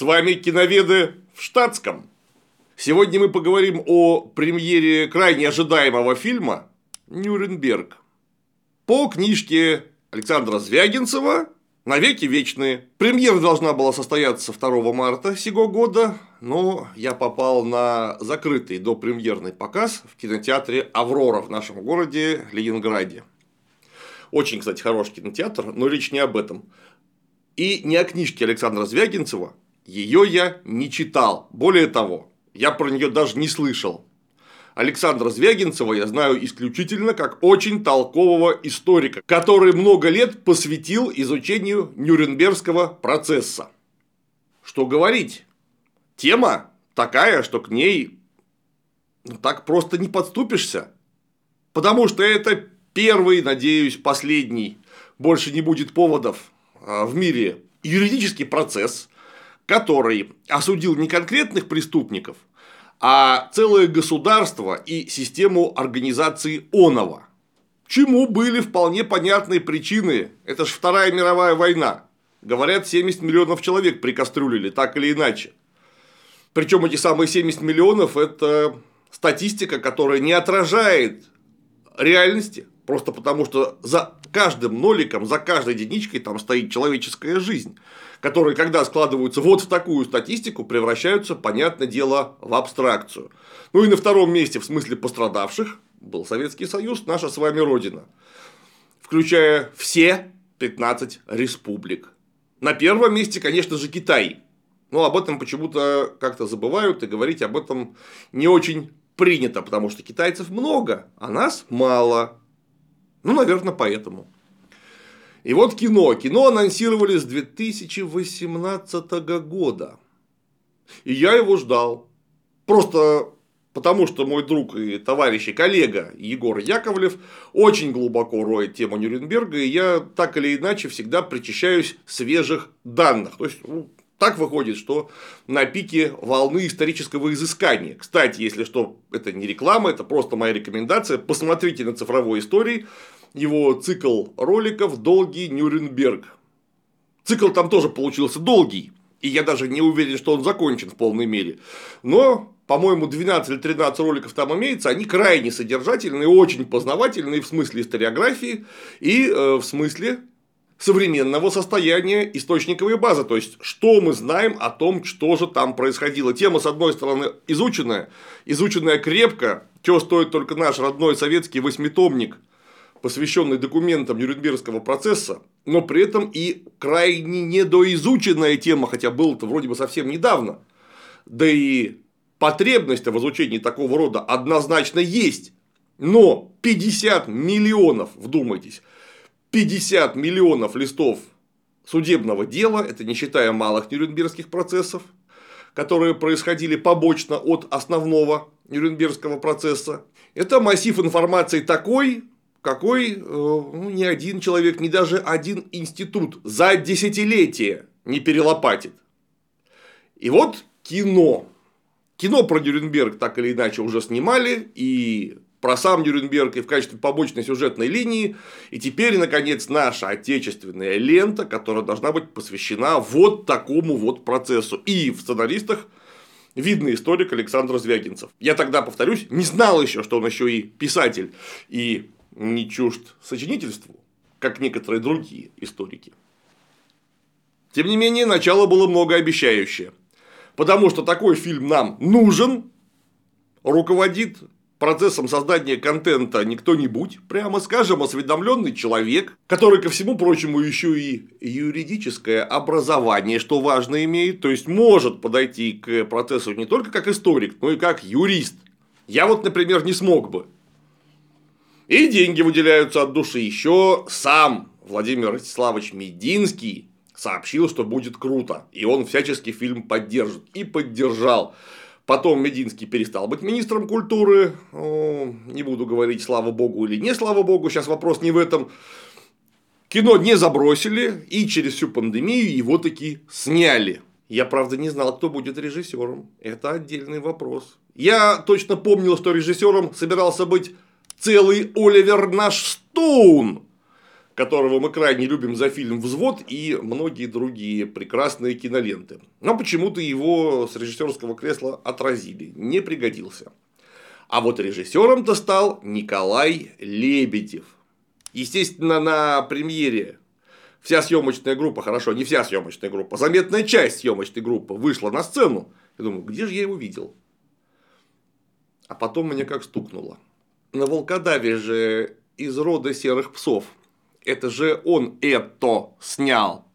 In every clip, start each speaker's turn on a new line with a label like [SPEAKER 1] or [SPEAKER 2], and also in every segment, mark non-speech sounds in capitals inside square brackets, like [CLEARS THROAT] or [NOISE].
[SPEAKER 1] С вами киноведы в штатском. Сегодня мы поговорим о премьере крайне ожидаемого фильма «Нюрнберг». По книжке Александра Звягинцева «Навеки вечные». Премьера должна была состояться 2 марта сего года, но я попал на закрытый допремьерный показ в кинотеатре «Аврора» в нашем городе Ленинграде. Очень, кстати, хороший кинотеатр, но речь не об этом. И не о книжке Александра Звягинцева. Ее я не читал. Более того, я про нее даже не слышал. Александра Звягинцева я знаю исключительно как очень толкового историка, который много лет посвятил изучению Нюрнбергского процесса. Что говорить? Тема такая, что к ней ну, так просто не подступишься. Потому что это первый, надеюсь, последний, больше не будет поводов а, в мире юридический процесс, который осудил не конкретных преступников, а целое государство и систему организации Онова. Чему были вполне понятные причины. Это же Вторая мировая война. Говорят, 70 миллионов человек прикастрюлили, так или иначе. Причем эти самые 70 миллионов – это статистика, которая не отражает реальности, просто потому что за каждым ноликом, за каждой единичкой там стоит человеческая жизнь которые, когда складываются вот в такую статистику, превращаются, понятное дело, в абстракцию. Ну и на втором месте в смысле пострадавших был Советский Союз, наша с вами Родина, включая все 15 республик. На первом месте, конечно же, Китай. Но об этом почему-то как-то забывают, и говорить об этом не очень принято, потому что китайцев много, а нас мало. Ну, наверное, поэтому. И вот кино. Кино анонсировали с 2018 года. И я его ждал. Просто потому, что мой друг и товарищ и коллега Егор Яковлев очень глубоко роет тему Нюрнберга, и я так или иначе всегда причащаюсь свежих данных. То есть, ну, так выходит, что на пике волны исторического изыскания. Кстати, если что, это не реклама, это просто моя рекомендация. Посмотрите на цифровой истории его цикл роликов «Долгий Нюрнберг». Цикл там тоже получился долгий, и я даже не уверен, что он закончен в полной мере. Но, по-моему, 12 или 13 роликов там имеется, они крайне содержательные, очень познавательные в смысле историографии и э, в смысле современного состояния источниковой базы. То есть, что мы знаем о том, что же там происходило. Тема, с одной стороны, изученная, изученная крепко, чего стоит только наш родной советский восьмитомник – посвященный документам Нюрнбергского процесса, но при этом и крайне недоизученная тема, хотя было это вроде бы совсем недавно. Да и потребность в изучении такого рода однозначно есть. Но 50 миллионов, вдумайтесь, 50 миллионов листов судебного дела, это не считая малых нюрнбергских процессов, которые происходили побочно от основного Нюрнбергского процесса. Это массив информации такой, какой э, ну, ни один человек, ни даже один институт за десятилетие не перелопатит. И вот кино. Кино про Нюрнберг так или иначе уже снимали, и про сам Нюрнберг и в качестве побочной сюжетной линии. И теперь, наконец, наша отечественная лента, которая должна быть посвящена вот такому вот процессу. И в сценаристах видный историк Александр Звягинцев. Я тогда, повторюсь, не знал еще, что он еще и писатель, и не чужд сочинительству, как некоторые другие историки. Тем не менее, начало было многообещающее. Потому что такой фильм нам нужен, руководит процессом создания контента не кто-нибудь, прямо скажем, осведомленный человек, который, ко всему прочему, еще и юридическое образование, что важно имеет, то есть может подойти к процессу не только как историк, но и как юрист. Я вот, например, не смог бы. И деньги выделяются от души. Еще сам Владимир Ростиславович Мединский сообщил, что будет круто. И он всячески фильм поддержит. И поддержал. Потом Мединский перестал быть министром культуры. Не буду говорить, слава богу или не слава богу. Сейчас вопрос не в этом. Кино не забросили, и через всю пандемию его таки сняли. Я, правда, не знал, кто будет режиссером. Это отдельный вопрос. Я точно помнил, что режиссером собирался быть целый Оливер наш Стоун, которого мы крайне любим за фильм «Взвод» и многие другие прекрасные киноленты. Но почему-то его с режиссерского кресла отразили, не пригодился. А вот режиссером-то стал Николай Лебедев. Естественно, на премьере вся съемочная группа, хорошо, не вся съемочная группа, заметная часть съемочной группы вышла на сцену. Я думаю, где же я его видел? А потом мне как стукнуло. На волкодаве же из рода серых псов. Это же он это снял.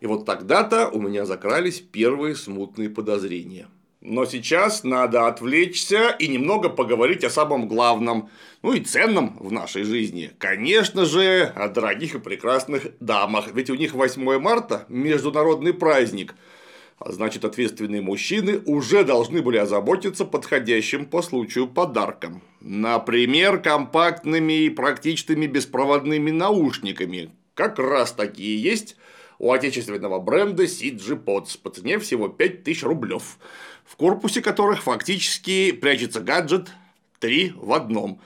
[SPEAKER 1] И вот тогда-то у меня закрались первые смутные подозрения. Но сейчас надо отвлечься и немного поговорить о самом главном, ну и ценном в нашей жизни. Конечно же, о дорогих и прекрасных дамах, ведь у них 8 марта – международный праздник. А значит, ответственные мужчины уже должны были озаботиться подходящим по случаю подарком. Например, компактными и практичными беспроводными наушниками. Как раз такие есть у отечественного бренда CG Pods по цене всего 5000 рублев в корпусе которых фактически прячется гаджет 3 в одном.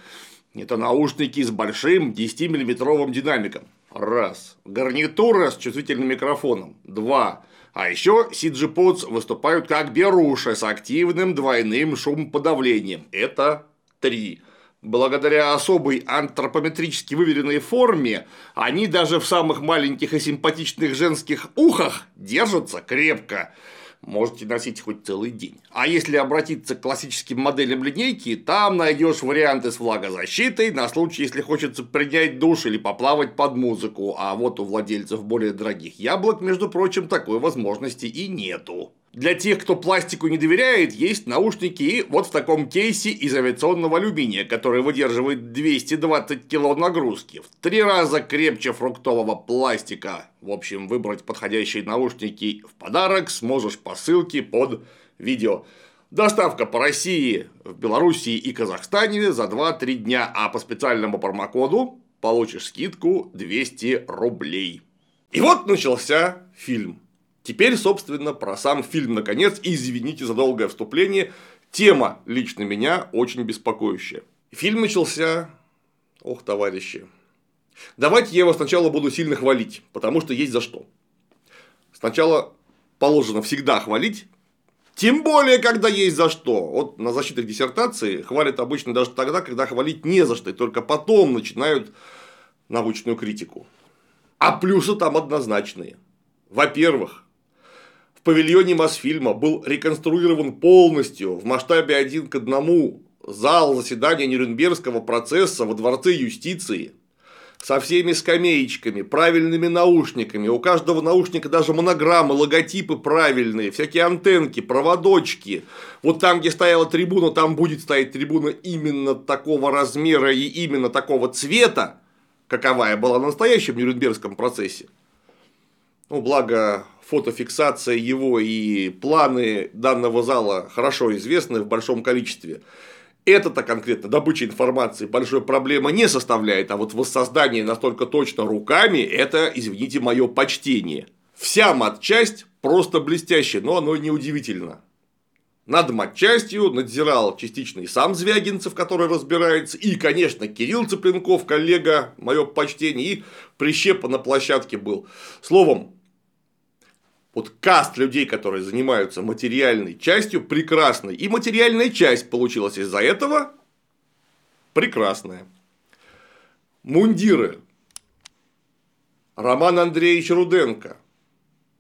[SPEAKER 1] Это наушники с большим 10-миллиметровым динамиком. Раз. Гарнитура с чувствительным микрофоном. Два. А еще CG Pods выступают как беруши с активным двойным шумоподавлением. Это три. Благодаря особой антропометрически выверенной форме, они даже в самых маленьких и симпатичных женских ухах держатся крепко можете носить хоть целый день. А если обратиться к классическим моделям линейки, там найдешь варианты с влагозащитой на случай, если хочется принять душ или поплавать под музыку, а вот у владельцев более дорогих яблок, между прочим, такой возможности и нету. Для тех, кто пластику не доверяет, есть наушники вот в таком кейсе из авиационного алюминия, который выдерживает 220 кг нагрузки, в три раза крепче фруктового пластика. В общем, выбрать подходящие наушники в подарок сможешь по ссылке под видео. Доставка по России, в Белоруссии и Казахстане за 2-3 дня, а по специальному промокоду получишь скидку 200 рублей. И вот начался фильм. Теперь, собственно, про сам фильм, наконец, извините за долгое вступление, тема лично меня очень беспокоящая. Фильм начался... Ох, товарищи. Давайте я его сначала буду сильно хвалить, потому что есть за что. Сначала положено всегда хвалить, тем более, когда есть за что. Вот на защитах диссертации хвалят обычно даже тогда, когда хвалить не за что, и только потом начинают научную критику. А плюсы там однозначные. Во-первых, павильоне Мосфильма был реконструирован полностью в масштабе один к одному зал заседания Нюрнбергского процесса во Дворце юстиции со всеми скамеечками, правильными наушниками, у каждого наушника даже монограммы, логотипы правильные, всякие антенки, проводочки. Вот там, где стояла трибуна, там будет стоять трибуна именно такого размера и именно такого цвета, каковая была на настоящем Нюрнбергском процессе. Ну, благо, фотофиксация его и планы данного зала хорошо известны в большом количестве. Это-то конкретно добыча информации большой проблемы не составляет, а вот воссоздание настолько точно руками – это, извините, мое почтение. Вся матчасть просто блестящая, но оно не удивительно. Над матчастью надзирал частично и сам Звягинцев, который разбирается, и, конечно, Кирилл Цыпленков, коллега, мое почтение, и прищепа на площадке был. Словом, вот каст людей, которые занимаются материальной частью, прекрасный. И материальная часть получилась из-за этого прекрасная. Мундиры. Роман Андреевич Руденко.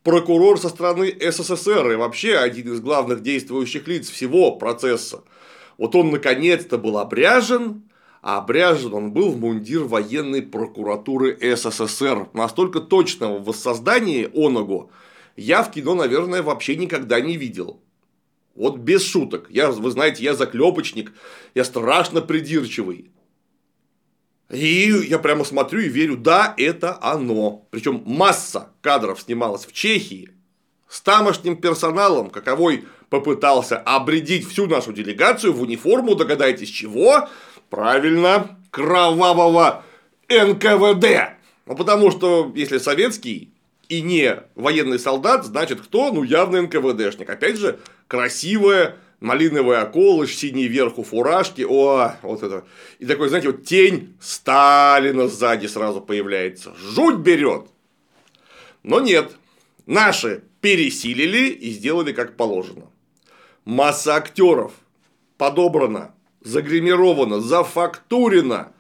[SPEAKER 1] Прокурор со стороны СССР и вообще один из главных действующих лиц всего процесса. Вот он наконец-то был обряжен, а обряжен он был в мундир военной прокуратуры СССР. Настолько точного воссоздания оного я в кино, наверное, вообще никогда не видел. Вот без шуток. Я, вы знаете, я заклепочник, я страшно придирчивый. И я прямо смотрю и верю, да, это оно. Причем масса кадров снималась в Чехии с тамошним персоналом, каковой попытался обредить всю нашу делегацию в униформу, догадайтесь чего? Правильно, кровавого НКВД. Ну, потому что, если советский, и не военный солдат, значит кто? Ну, явно НКВДшник. Опять же, красивая, малиновый околыш, синий верху фуражки, о, вот это. И такой, знаете, вот тень Сталина сзади сразу появляется. Жуть берет. Но нет, наши пересилили и сделали как положено. Масса актеров подобрана, загримирована, зафактурена.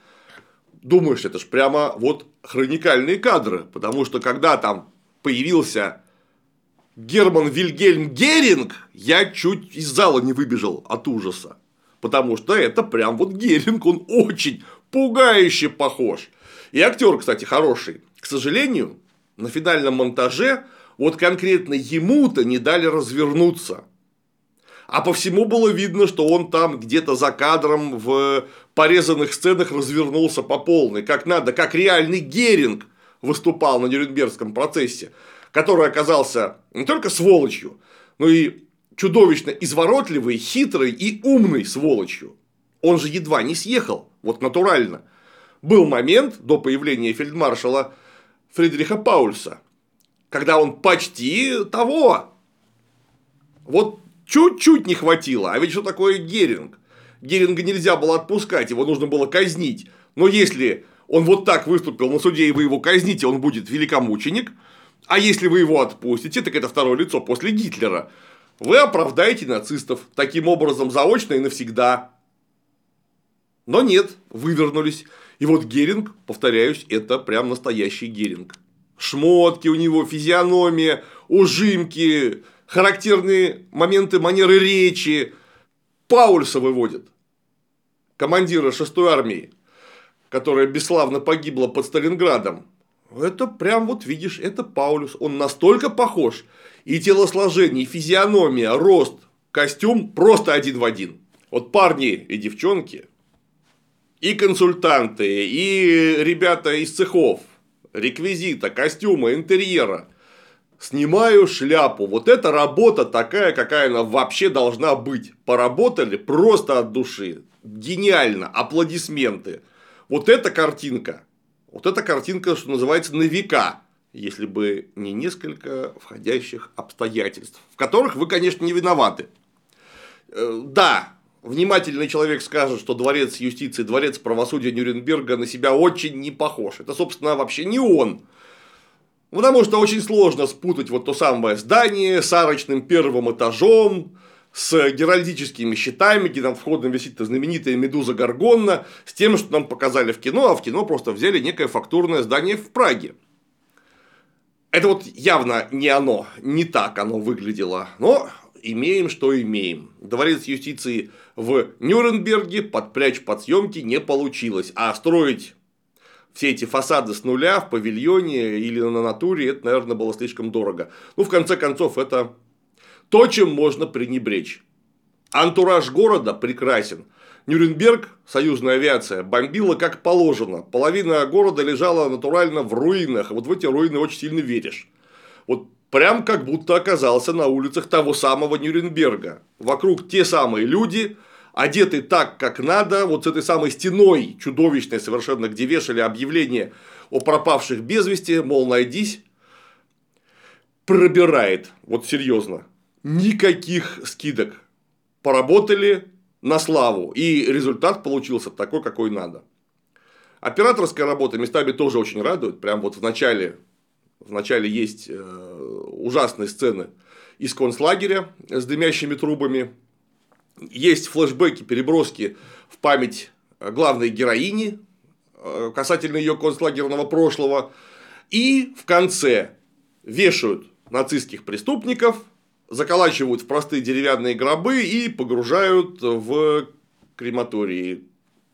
[SPEAKER 1] Думаешь, это ж прямо вот хроникальные кадры, потому что когда там появился Герман Вильгельм Геринг, я чуть из зала не выбежал от ужаса. Потому что это прям вот Геринг, он очень пугающе похож. И актер, кстати, хороший. К сожалению, на финальном монтаже вот конкретно ему-то не дали развернуться. А по всему было видно, что он там где-то за кадром в порезанных сценах развернулся по полной, как надо, как реальный Геринг выступал на Нюрнбергском процессе который оказался не только сволочью, но и чудовищно изворотливый, хитрый и умный сволочью. Он же едва не съехал, вот натурально. Был момент до появления фельдмаршала Фридриха Паульса, когда он почти того. Вот чуть-чуть не хватило. А ведь что такое Геринг? Геринга нельзя было отпускать, его нужно было казнить. Но если он вот так выступил на суде, и вы его казните, он будет великомученик – а если вы его отпустите, так это второе лицо после Гитлера. Вы оправдаете нацистов таким образом заочно и навсегда. Но нет, вывернулись. И вот Геринг, повторяюсь, это прям настоящий Геринг. Шмотки у него, физиономия, ужимки, характерные моменты манеры речи. Паульса выводит, командира 6-й армии, которая бесславно погибла под Сталинградом. Это прям вот видишь, это Паулюс. Он настолько похож. И телосложение, и физиономия, рост, костюм просто один в один. Вот парни и девчонки, и консультанты, и ребята из цехов, реквизита, костюма, интерьера. Снимаю шляпу. Вот эта работа такая, какая она вообще должна быть. Поработали просто от души. Гениально. Аплодисменты. Вот эта картинка вот эта картинка, что называется, на века, если бы не несколько входящих обстоятельств, в которых вы, конечно, не виноваты. Э, да, внимательный человек скажет, что дворец юстиции, дворец правосудия Нюрнберга на себя очень не похож. Это, собственно, вообще не он. Потому что очень сложно спутать вот то самое здание с арочным первым этажом, с геральдическими щитами, где над входом висит знаменитая медуза Гаргонна, с тем, что нам показали в кино, а в кино просто взяли некое фактурное здание в Праге. Это вот явно не оно, не так оно выглядело, но имеем, что имеем. Дворец юстиции в Нюрнберге подпрячь под съемки не получилось, а строить все эти фасады с нуля в павильоне или на натуре, это, наверное, было слишком дорого. Ну, в конце концов, это то, чем можно пренебречь. Антураж города прекрасен. Нюрнберг, союзная авиация, бомбила как положено. Половина города лежала натурально в руинах. Вот в эти руины очень сильно веришь. Вот прям как будто оказался на улицах того самого Нюрнберга. Вокруг те самые люди, одеты так, как надо, вот с этой самой стеной чудовищной совершенно, где вешали объявление о пропавших без вести, мол, найдись, пробирает, вот серьезно никаких скидок. Поработали на славу. И результат получился такой, какой надо. Операторская работа местами тоже очень радует. Прям вот в начале, в начале есть э, ужасные сцены из концлагеря с дымящими трубами. Есть флешбеки, переброски в память главной героини э, касательно ее концлагерного прошлого. И в конце вешают нацистских преступников заколачивают в простые деревянные гробы и погружают в крематории.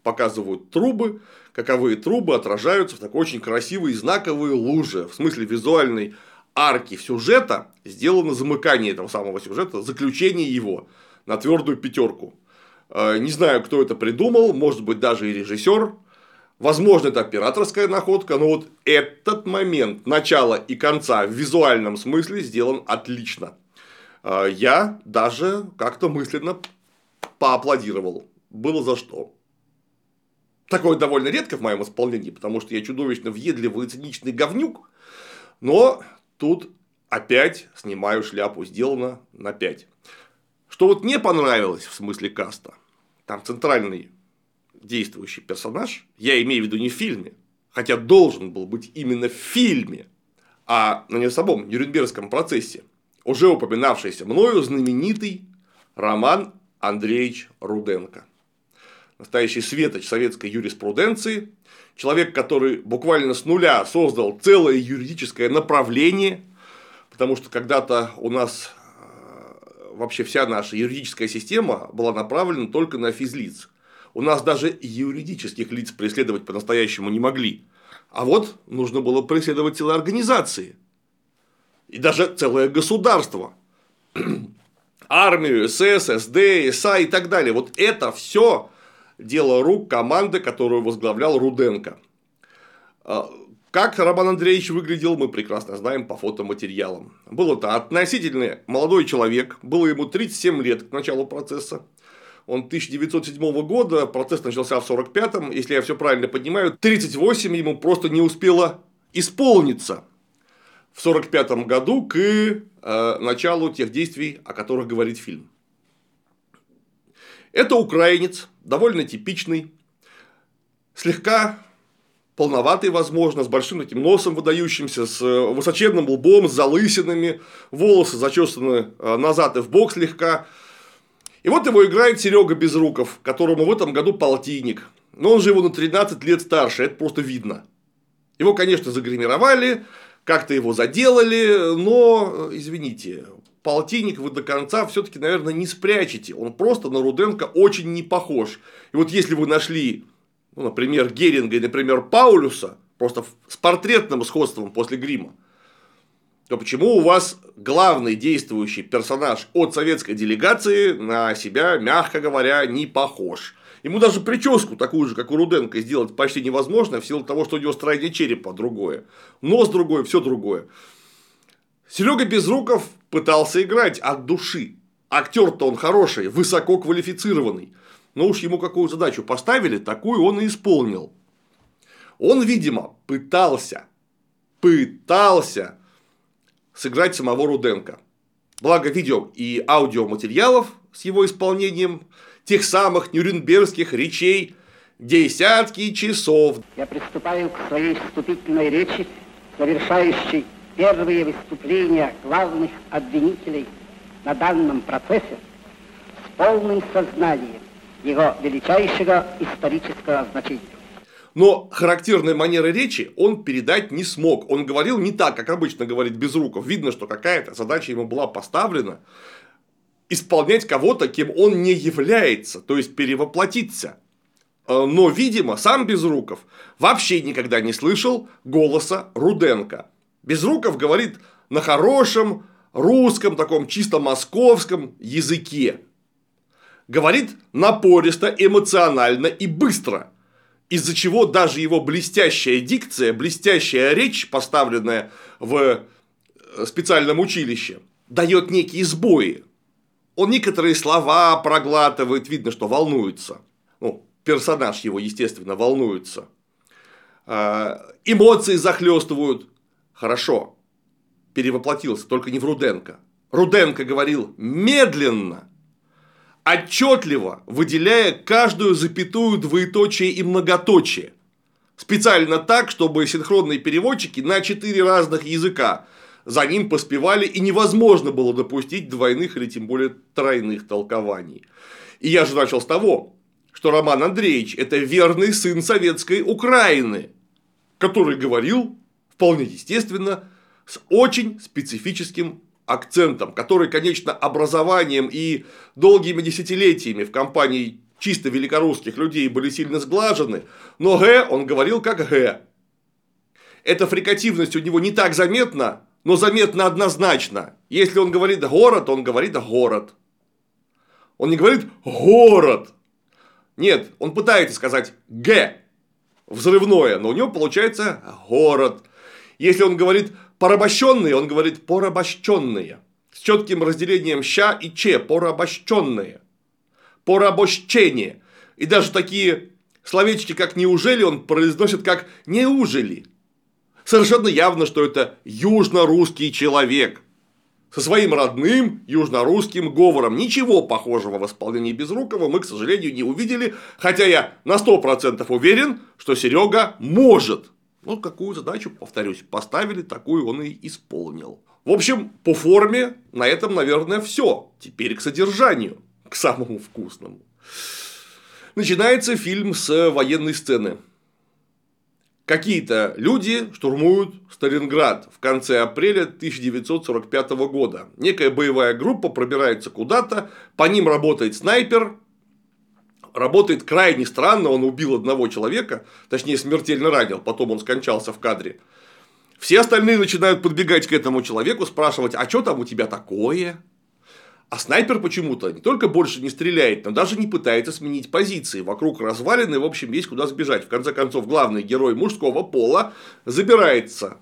[SPEAKER 1] Показывают трубы, каковые трубы отражаются в такой очень красивой знаковой луже. В смысле визуальной арки сюжета сделано замыкание этого самого сюжета, заключение его на твердую пятерку. Э, не знаю, кто это придумал, может быть, даже и режиссер. Возможно, это операторская находка, но вот этот момент начала и конца в визуальном смысле сделан отлично. А, я даже как-то мысленно поаплодировал. Было за что. Такое довольно редко в моем исполнении, потому что я чудовищно въедливый и циничный говнюк. Но тут опять снимаю шляпу, сделано на 5. Что вот не понравилось в смысле каста, там центральный действующий персонаж, я имею в виду не в фильме, хотя должен был быть именно в фильме, а на не самом Нюрнбергском процессе, уже упоминавшийся мною знаменитый Роман Андреевич Руденко. Настоящий светоч советской юриспруденции, человек, который буквально с нуля создал целое юридическое направление, потому что когда-то у нас э, вообще вся наша юридическая система была направлена только на физлиц. У нас даже юридических лиц преследовать по-настоящему не могли. А вот нужно было преследовать целые организации. И даже целое государство. [CLEARS THROAT] Армию, СС, СД, СА и так далее. Вот это все дело рук команды, которую возглавлял Руденко. А, как Роман Андреевич выглядел, мы прекрасно знаем по фотоматериалам. Был это относительно молодой человек, было ему 37 лет к началу процесса. Он 1907 года, процесс начался в 45-м, если я все правильно понимаю, 38 ему просто не успело исполниться в 45 году к э, началу тех действий, о которых говорит фильм. Это украинец, довольно типичный, слегка полноватый, возможно, с большим таким носом выдающимся, с э, высоченным лбом, с залысинами, волосы зачесаны э, назад и в бок слегка, и вот его играет Серега Безруков, которому в этом году полтинник. Но он же его на 13 лет старше, это просто видно. Его, конечно, загримировали, как-то его заделали, но, извините, полтинник вы до конца все-таки, наверное, не спрячете. Он просто на Руденко очень не похож. И вот если вы нашли, ну, например, Геринга и, например, Паулюса, просто с портретным сходством после грима, то почему у вас главный действующий персонаж от советской делегации на себя, мягко говоря, не похож? Ему даже прическу такую же, как у Руденко, сделать почти невозможно, в силу того, что у него строение черепа другое. Нос другой, все другое. Серега Безруков пытался играть от души. Актер-то он хороший, высоко квалифицированный. Но уж ему какую задачу поставили, такую он и исполнил. Он, видимо, пытался, пытался сыграть самого Руденко. Благо видео и аудиоматериалов с его исполнением тех самых нюрнбергских речей десятки часов.
[SPEAKER 2] Я приступаю к своей вступительной речи, совершающей первые выступления главных обвинителей на данном процессе с полным сознанием его величайшего исторического значения.
[SPEAKER 1] Но характерной манеры речи он передать не смог. Он говорил не так, как обычно говорит Безруков. Видно, что какая-то задача ему была поставлена исполнять кого-то, кем он не является, то есть перевоплотиться. Э, но, видимо, сам Безруков вообще никогда не слышал голоса Руденко. Безруков говорит на хорошем русском, таком чисто московском языке. Говорит напористо, эмоционально и быстро – из-за чего даже его блестящая дикция, блестящая речь, поставленная в э, специальном училище, дает некие сбои. Он некоторые слова проглатывает, видно, что волнуется. Ну, персонаж его, естественно, волнуется. А, эмоции захлестывают. Хорошо, перевоплотился, только не в Руденко. Руденко говорил медленно, отчетливо выделяя каждую запятую, двоеточие и многоточие. Специально так, чтобы синхронные переводчики на четыре разных языка за ним поспевали и невозможно было допустить двойных или тем более тройных толкований. И я же начал с того, что Роман Андреевич – это верный сын советской Украины, который говорил, вполне естественно, с очень специфическим акцентом, который, конечно, образованием и долгими десятилетиями в компании чисто великорусских людей были сильно сглажены, но Г он говорил как Г. Эта фрикативность у него не так заметна, но заметна однозначно. Если он говорит город, он говорит город. Он не говорит город. Нет, он пытается сказать Г. Взрывное, но у него получается город. Если он говорит порабощенные, он говорит порабощенные. С четким разделением ща и че, порабощенные. Порабощение. И даже такие словечки, как неужели, он произносит как неужели. Совершенно явно, что это южно-русский человек. со своим родным южнорусским говором. Ничего похожего в исполнении Безрукова мы, к сожалению, не увидели, хотя я на 100% уверен, что Серега может. Ну, какую задачу, повторюсь, поставили, такую он и исполнил. В общем, по форме на этом, наверное, все. Теперь к содержанию, к самому вкусному. Начинается фильм с военной сцены. Какие-то люди штурмуют Сталинград в конце апреля 1945 года. Некая боевая группа пробирается куда-то, по ним работает снайпер, работает крайне странно, он убил одного человека, точнее смертельно ранил, потом он скончался в кадре. Все остальные начинают подбегать к этому человеку, спрашивать, а что там у тебя такое? А снайпер почему-то не только больше не стреляет, но даже не пытается сменить позиции. Вокруг развалины, в общем, есть куда сбежать. В конце концов, главный герой мужского пола забирается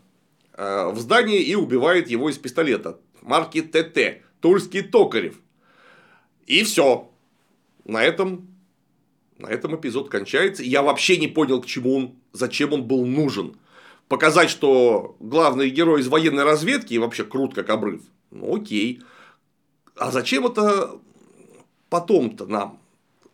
[SPEAKER 1] э, в здание и убивает его из пистолета. Марки ТТ. Тульский Токарев. И все. На этом, на этом эпизод кончается. Я вообще не понял, к чему он, зачем он был нужен. Показать, что главный герой из военной разведки и вообще крут как обрыв. Ну окей. А зачем это потом-то нам?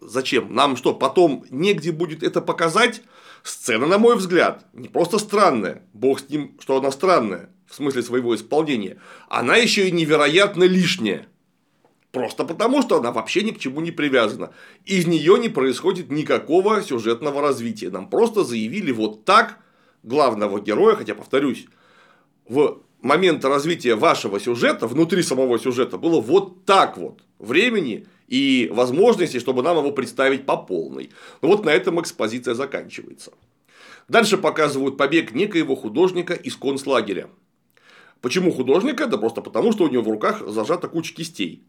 [SPEAKER 1] Зачем? Нам что, потом негде будет это показать? Сцена, на мой взгляд, не просто странная, бог с ним, что она странная, в смысле своего исполнения, она еще и невероятно лишняя. Просто потому, что она вообще ни к чему не привязана. Из нее не происходит никакого сюжетного развития. Нам просто заявили вот так главного героя, хотя, повторюсь, в момента развития вашего сюжета, внутри самого сюжета, было вот так вот. Времени и возможностей, чтобы нам его представить по полной. Ну вот на этом экспозиция заканчивается. Дальше показывают побег некоего художника из концлагеря. Почему художника? Да просто потому, что у него в руках зажата куча кистей.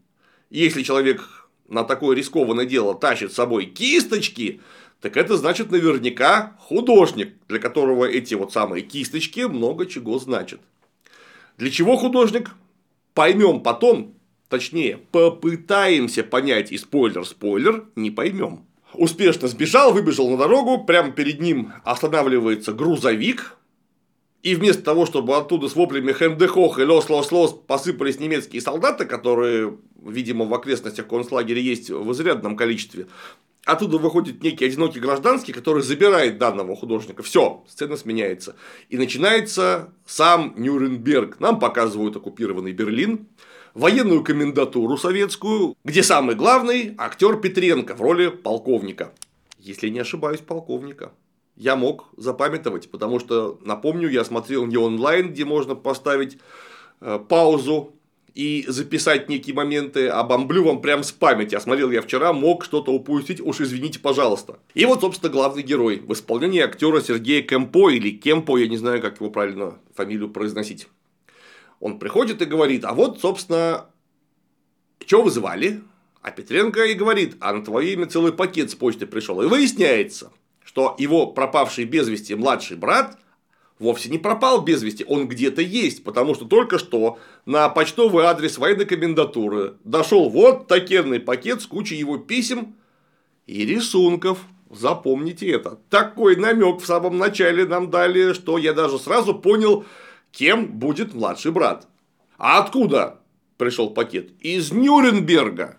[SPEAKER 1] И если человек на такое рискованное дело тащит с собой кисточки, так это значит наверняка художник, для которого эти вот самые кисточки много чего значат. Для чего художник? Поймем потом, точнее, попытаемся понять и спойлер-спойлер не поймем. Успешно сбежал, выбежал на дорогу, прямо перед ним останавливается грузовик, и вместо того, чтобы оттуда с воплями Hände hoch и Los-Los-Los посыпались немецкие солдаты, которые, видимо, в окрестностях концлагеря есть в изрядном количестве, Оттуда выходит некий одинокий гражданский, который забирает данного художника. Все, сцена сменяется. И начинается сам Нюрнберг. Нам показывают оккупированный Берлин, военную комендатуру советскую, где самый главный актер Петренко в роли полковника. Если не ошибаюсь, полковника. Я мог запамятовать, потому что, напомню, я смотрел не онлайн, где можно поставить э, паузу и записать некие моменты, а бомблю вам прям с памяти. А смотрел я вчера, мог что-то упустить, уж извините, пожалуйста. И вот, собственно, главный герой в исполнении актера Сергея Кемпо или Кемпо, я не знаю, как его правильно фамилию произносить. Он приходит и говорит, а вот, собственно, что вызывали? А Петренко и говорит, а на твое имя целый пакет с почты пришел. И выясняется, что его пропавший без вести младший брат вовсе не пропал без вести, он где-то есть, потому что только что на почтовый адрес военной комендатуры дошел вот такенный пакет с кучей его писем и рисунков. Запомните это. Такой намек в самом начале нам дали, что я даже сразу понял, кем будет младший брат. А откуда пришел пакет? Из Нюрнберга.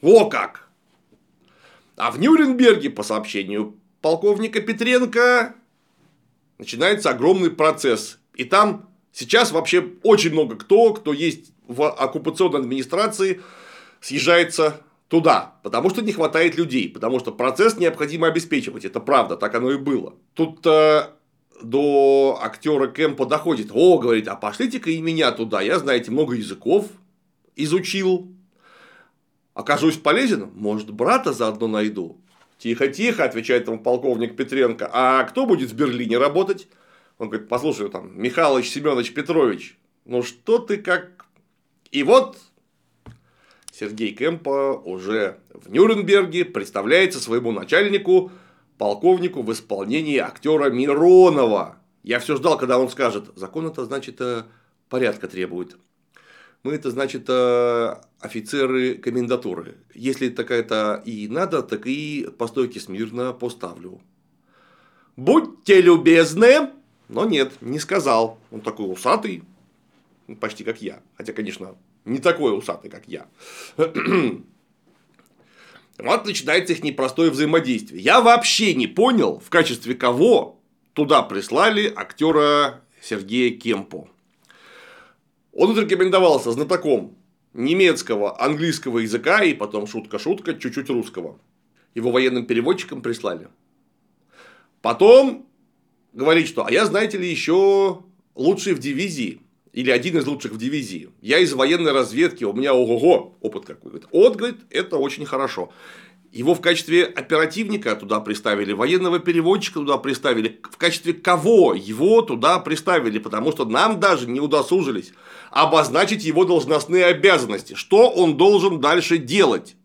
[SPEAKER 1] О как! А в Нюрнберге, по сообщению полковника Петренко, начинается огромный процесс. И там сейчас вообще очень много кто, кто есть в оккупационной администрации, съезжается туда, потому что не хватает людей, потому что процесс необходимо обеспечивать. Это правда, так оно и было. Тут э, до актера Кэмпа доходит, о, говорит, а пошлите-ка и меня туда, я, знаете, много языков изучил, окажусь полезен, может, брата заодно найду. Тихо-тихо, отвечает ему полковник Петренко. А кто будет в Берлине работать? Он говорит, послушай, там, Михалыч Семенович Петрович, ну что ты как... И вот Сергей Кемпа уже в Нюрнберге представляется своему начальнику, полковнику в исполнении актера Миронова. Я все ждал, когда он скажет, закон это значит э, порядка требует мы это значит э, офицеры комендатуры. Если такая-то и надо, так и по стойке смирно поставлю. Будьте любезны. Но нет, не сказал. Он такой усатый, почти как я. Хотя, конечно, Не такой усатый, как я. [CLEARS THROAT] Вот начинается их непростое взаимодействие. Я вообще не понял, в качестве кого туда прислали актера Сергея Кемпо. Он отрекомендовался знатоком немецкого, английского языка и потом шутка-шутка, чуть-чуть русского. Его военным переводчиком прислали. Потом говорит, что а я, знаете ли, еще лучший в дивизии. Или один из лучших в дивизии. Я из военной разведки, у меня ого-го опыт какой. Вот, говорит, это очень хорошо. Его в качестве оперативника туда приставили, военного переводчика туда приставили. В качестве кого его туда приставили? Потому что нам даже не удосужились обозначить его должностные обязанности. Что он должен дальше делать?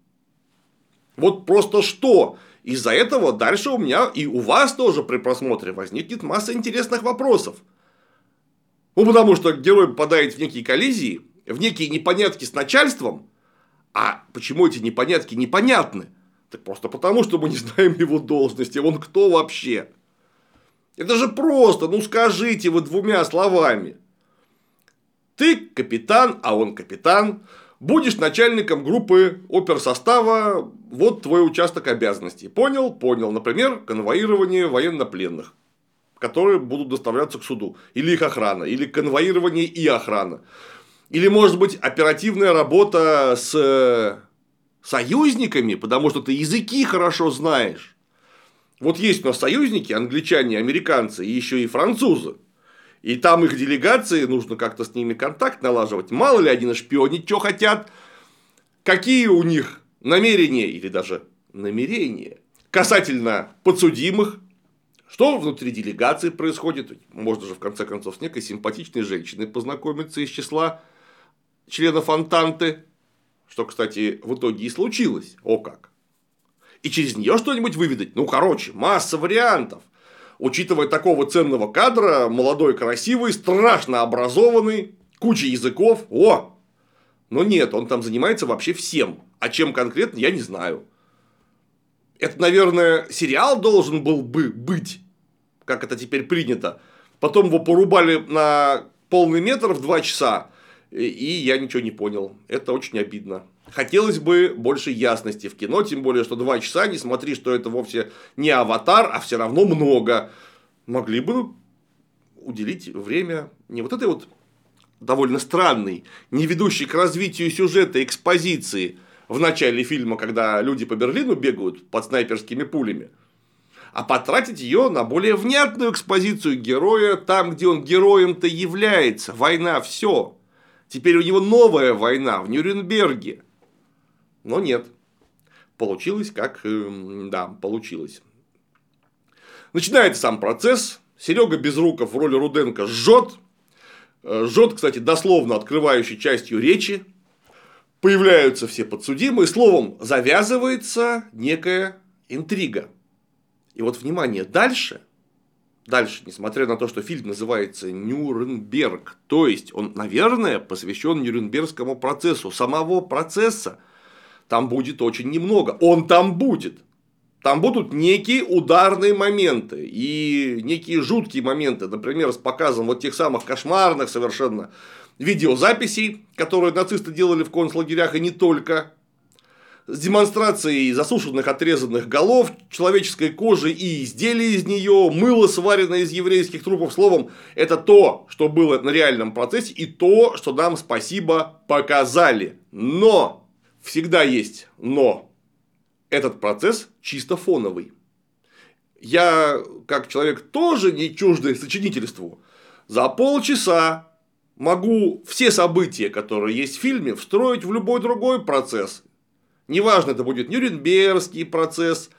[SPEAKER 1] Вот просто что? Из-за этого дальше у меня и у вас тоже при просмотре возникнет масса интересных вопросов. Ну, потому что герой попадает в некие коллизии, в некие непонятки с начальством. А почему эти непонятки непонятны? Так просто потому, что мы не знаем его должности. Он кто вообще? Это же просто, ну скажите вы двумя словами. Ты капитан, а он капитан. Будешь начальником группы оперсостава, вот твой участок обязанностей. Понял? Понял. Например, конвоирование военнопленных которые будут доставляться к суду. Или их охрана, или конвоирование и охрана. Или, может быть, оперативная работа с э, союзниками, потому что ты языки хорошо знаешь. Вот есть у нас союзники, англичане, американцы и еще и французы. И там их делегации, нужно как-то с ними контакт налаживать. Мало ли они шпионить, что хотят, какие у них намерения или даже намерения касательно подсудимых, что внутри делегации происходит? Можно же, в конце концов, с некой симпатичной женщиной познакомиться из числа членов Антанты. Что, кстати, в итоге и случилось. О как. И через нее что-нибудь выведать? Ну, короче, масса вариантов. Учитывая такого ценного кадра, молодой, красивый, страшно образованный, куча языков. О! Но нет, он там занимается вообще всем. А чем конкретно, я не знаю. Это, наверное, сериал должен был бы быть, как это теперь принято. Потом его порубали на полный метр в два часа, и я ничего не понял. Это очень обидно. Хотелось бы больше ясности в кино, тем более, что два часа, не смотри, что это вовсе не аватар, а все равно много. Могли бы уделить время не вот этой вот довольно странной, не ведущей к развитию сюжета экспозиции, в начале фильма, когда люди по Берлину бегают под снайперскими пулями, а потратить ее на более внятную экспозицию героя там, где он героем-то является. Война, все. Теперь у него новая война в Нюрнберге. Но нет. Получилось как... Эм, да, получилось. Начинается сам процесс. Серега Безруков в роли Руденко жжет. Э, жжет, кстати, дословно открывающей частью речи появляются все подсудимые, словом, завязывается некая интрига. И вот, внимание, дальше, дальше, несмотря на то, что фильм называется «Нюрнберг», то есть, он, наверное, посвящен Нюрнбергскому процессу, самого процесса. Там будет очень немного, он там будет. Там будут некие ударные моменты и некие жуткие моменты, например, с показом вот тех самых кошмарных совершенно видеозаписей, которые нацисты делали в концлагерях и не только, с демонстрацией засушенных отрезанных голов, человеческой кожи и изделий из нее, мыло, сваренное из еврейских трупов. Словом, это то, что было на реальном процессе и то, что нам спасибо показали. Но всегда есть но. Этот процесс чисто фоновый. Я, как человек тоже не чуждый сочинительству, за полчаса могу все события, которые есть в фильме, встроить в любой другой процесс. Неважно, это будет Нюрнбергский процесс,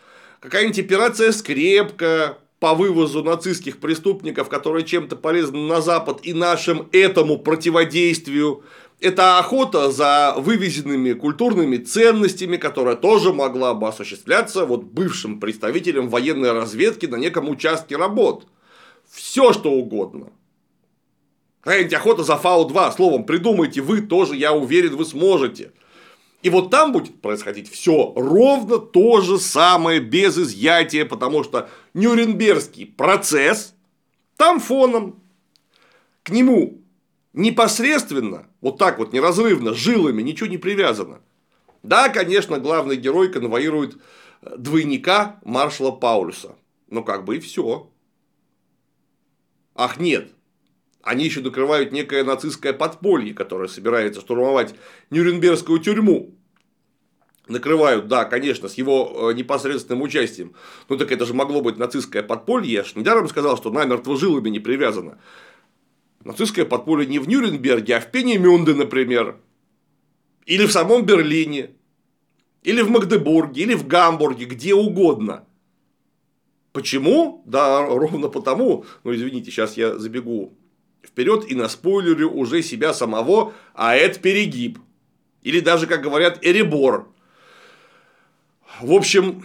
[SPEAKER 1] какая-нибудь операция «Скрепка», по вывозу нацистских преступников, которые чем-то полезны на Запад и нашим этому противодействию. Это охота за вывезенными культурными ценностями, которая тоже могла бы осуществляться вот бывшим представителем военной разведки на неком участке работ. Все что угодно. Какая-нибудь охота за Фау-2, словом, придумайте вы тоже, я уверен, вы сможете. И вот там будет происходить все ровно то же самое, без изъятия, потому что Нюрнбергский процесс там фоном. К нему непосредственно Вот так вот, неразрывно, жилами, ничего не привязано. Да, конечно, главный герой конвоирует э, двойника маршала Паулюса. Но как бы и все. Ах, нет. Они еще докрывают некое нацистское подполье, которое собирается штурмовать Нюрнбергскую тюрьму. Накрывают, да, конечно, с его э, непосредственным участием. Ну так это же могло быть нацистское подполье. Я же недаром сказал, что намертво жилами не привязано. Нацистское подполье не в Нюрнберге, а в Пенемюнде, например. Или в самом Берлине. Или в Магдебурге, или в Гамбурге, где угодно. Почему? Да, ровно потому, ну извините, сейчас я забегу вперед и на спойлерю уже себя самого, а это перегиб. Или даже, как говорят, эребор. В общем,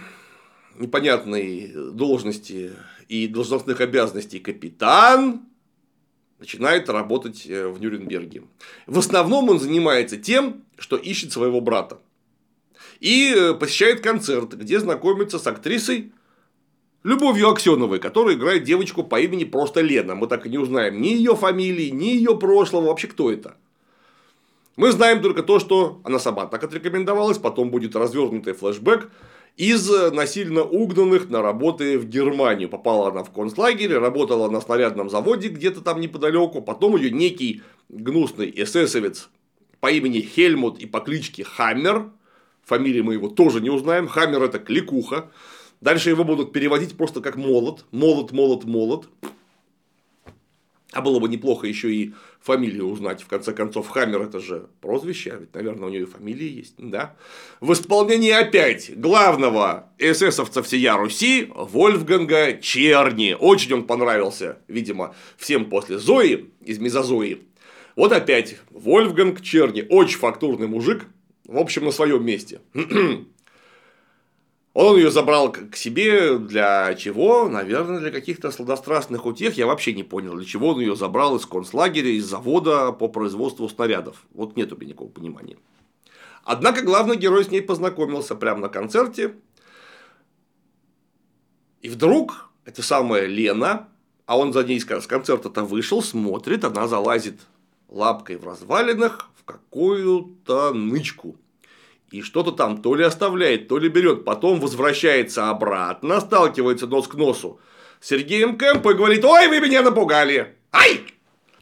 [SPEAKER 1] непонятной должности и должностных обязанностей капитан начинает работать э, в Нюрнберге. В основном он занимается тем, что ищет своего брата. И э, посещает концерт, где знакомится с актрисой Любовью Аксеновой, которая играет девочку по имени просто Лена. Мы так и не узнаем ни ее фамилии, ни ее прошлого, вообще кто это. Мы знаем только то, что она сама так отрекомендовалась, потом будет развернутый флешбэк из насильно угнанных на работы в Германию. Попала она в концлагерь, работала на снарядном заводе где-то там неподалеку, потом ее некий гнусный эсэсовец по имени Хельмут и по кличке Хаммер, фамилии мы его тоже не узнаем, Хаммер это кликуха, Дальше его будут переводить просто как молот. Молот, молот, молот. А было бы неплохо еще и фамилию узнать. В конце концов, Хаммер это же прозвище, а ведь, наверное, у нее и фамилия есть. Да? В исполнении опять главного эсэсовца всея Руси Вольфганга Черни. Очень он понравился, видимо, всем после Зои из Мезозои. Вот опять Вольфганг Черни. Очень фактурный мужик. В общем, на своем месте. [CLEARS THROAT] Он ее забрал к себе для чего? Наверное, для каких-то сладострастных утех. Я вообще не понял, для чего он ее забрал из концлагеря, из завода по производству снарядов. Вот нет у меня никакого понимания. Однако главный герой с ней познакомился прямо на концерте. И вдруг эта самая Лена, а он за ней с концерта-то вышел, смотрит, она залазит лапкой в развалинах в какую-то нычку и что-то там то ли оставляет, то ли берет, потом возвращается обратно, сталкивается нос к носу с Сергеем Кэмпо и говорит, ой, вы меня напугали, ай!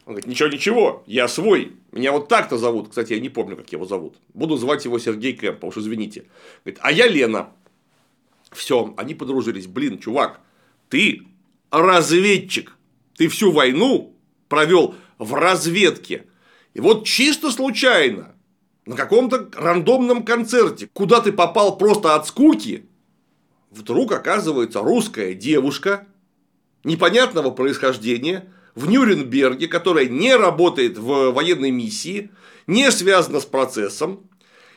[SPEAKER 1] Он говорит, ничего, ничего, я свой, меня вот так-то зовут, кстати, я не помню, как его зовут, буду звать его Сергей Кэмпо, уж извините. Говорит, а я Лена. Все, они подружились, блин, чувак, ты разведчик, ты всю войну провел в разведке. И вот чисто случайно на каком-то рандомном концерте, куда ты попал просто от скуки, вдруг оказывается русская девушка непонятного происхождения в Нюрнберге, которая не работает в военной миссии, не связана с процессом,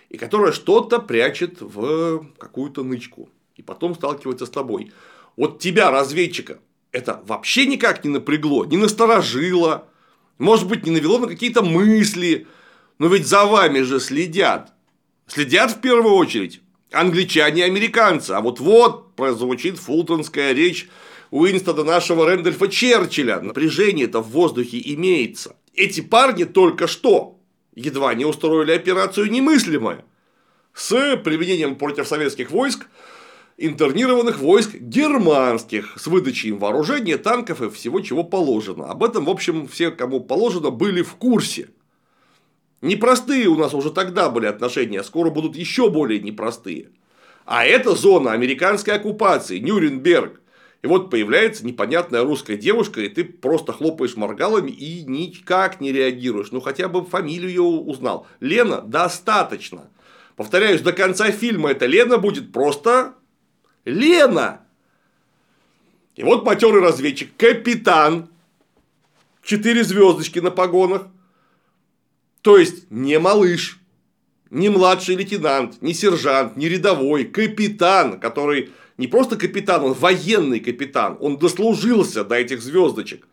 [SPEAKER 1] и которая что-то прячет в какую-то нычку. И потом сталкивается с тобой. Вот тебя, разведчика, это вообще никак не напрягло, не насторожило, может быть, не навело на какие-то мысли, но ведь за вами же следят. Следят в первую очередь англичане и американцы. А вот вот прозвучит фултонская речь Уинстона нашего Рэндольфа Черчилля. Напряжение-то в воздухе имеется. Эти парни только что едва не устроили операцию немыслимое с применением против советских войск интернированных войск германских с выдачей им вооружения, танков и всего, чего положено. Об этом, в общем, все, кому положено, были в курсе. Непростые у нас уже тогда были отношения, а скоро будут еще более непростые. А это зона американской оккупации, Нюрнберг. И вот появляется непонятная русская девушка, и ты просто хлопаешь моргалами и никак не реагируешь. Ну, хотя бы фамилию ее узнал. Лена достаточно. Повторяюсь, до конца фильма эта Лена будет просто Лена. И вот матерый разведчик, капитан, четыре звездочки на погонах, то есть не малыш, не младший лейтенант, не сержант, не рядовой, капитан, который не просто капитан, он военный капитан, он дослужился до этих звездочек.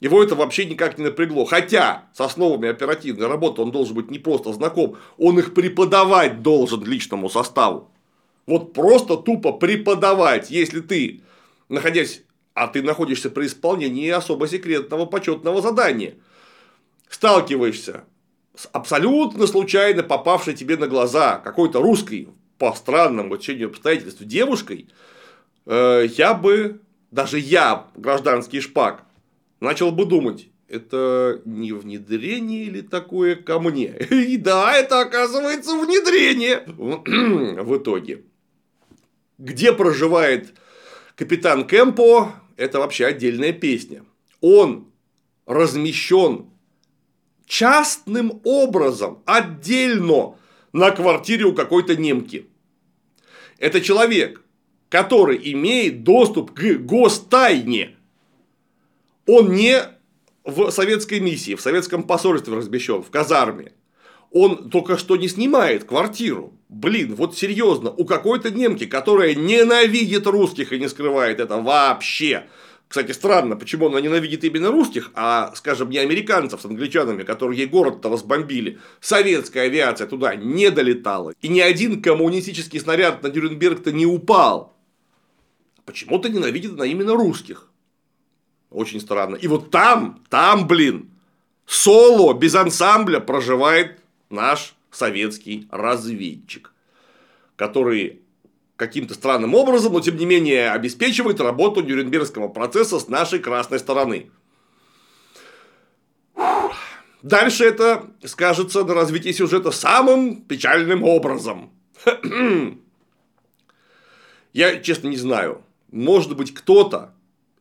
[SPEAKER 1] Его это вообще никак не напрягло. Хотя с основами оперативной работы он должен быть не просто знаком, он их преподавать должен личному составу. Вот просто тупо преподавать, если ты, находясь, а ты находишься при исполнении особо секретного почетного задания, сталкиваешься абсолютно случайно попавшей тебе на глаза какой-то русской по странному течению обстоятельств девушкой, э, я бы, даже я, гражданский шпак, начал бы думать, это не внедрение или такое ко мне? [LAUGHS] И да, это оказывается внедрение [CLEARS THROAT] в итоге. Где проживает капитан Кемпо, это вообще отдельная песня. Он размещен частным образом, отдельно на квартире у какой-то немки. Это человек, который имеет доступ к гостайне. Он не в советской миссии, в советском посольстве размещен, в казарме. Он только что не снимает квартиру. Блин, вот серьезно, у какой-то немки, которая ненавидит русских и не скрывает это вообще. Кстати, странно, почему она ненавидит именно русских, а, скажем, не американцев с англичанами, которые ей город-то разбомбили. Советская авиация туда не долетала. И ни один коммунистический снаряд на Нюрнберг-то не упал. Почему-то ненавидит она именно русских. Очень странно. И вот там, там, блин, соло, без ансамбля проживает наш советский разведчик, который каким-то странным образом, но тем не менее обеспечивает работу Нюрнбергского процесса с нашей красной стороны. Дальше это скажется на развитии сюжета самым печальным образом. [CLEARS THROAT] Я, честно, не знаю. Может быть, кто-то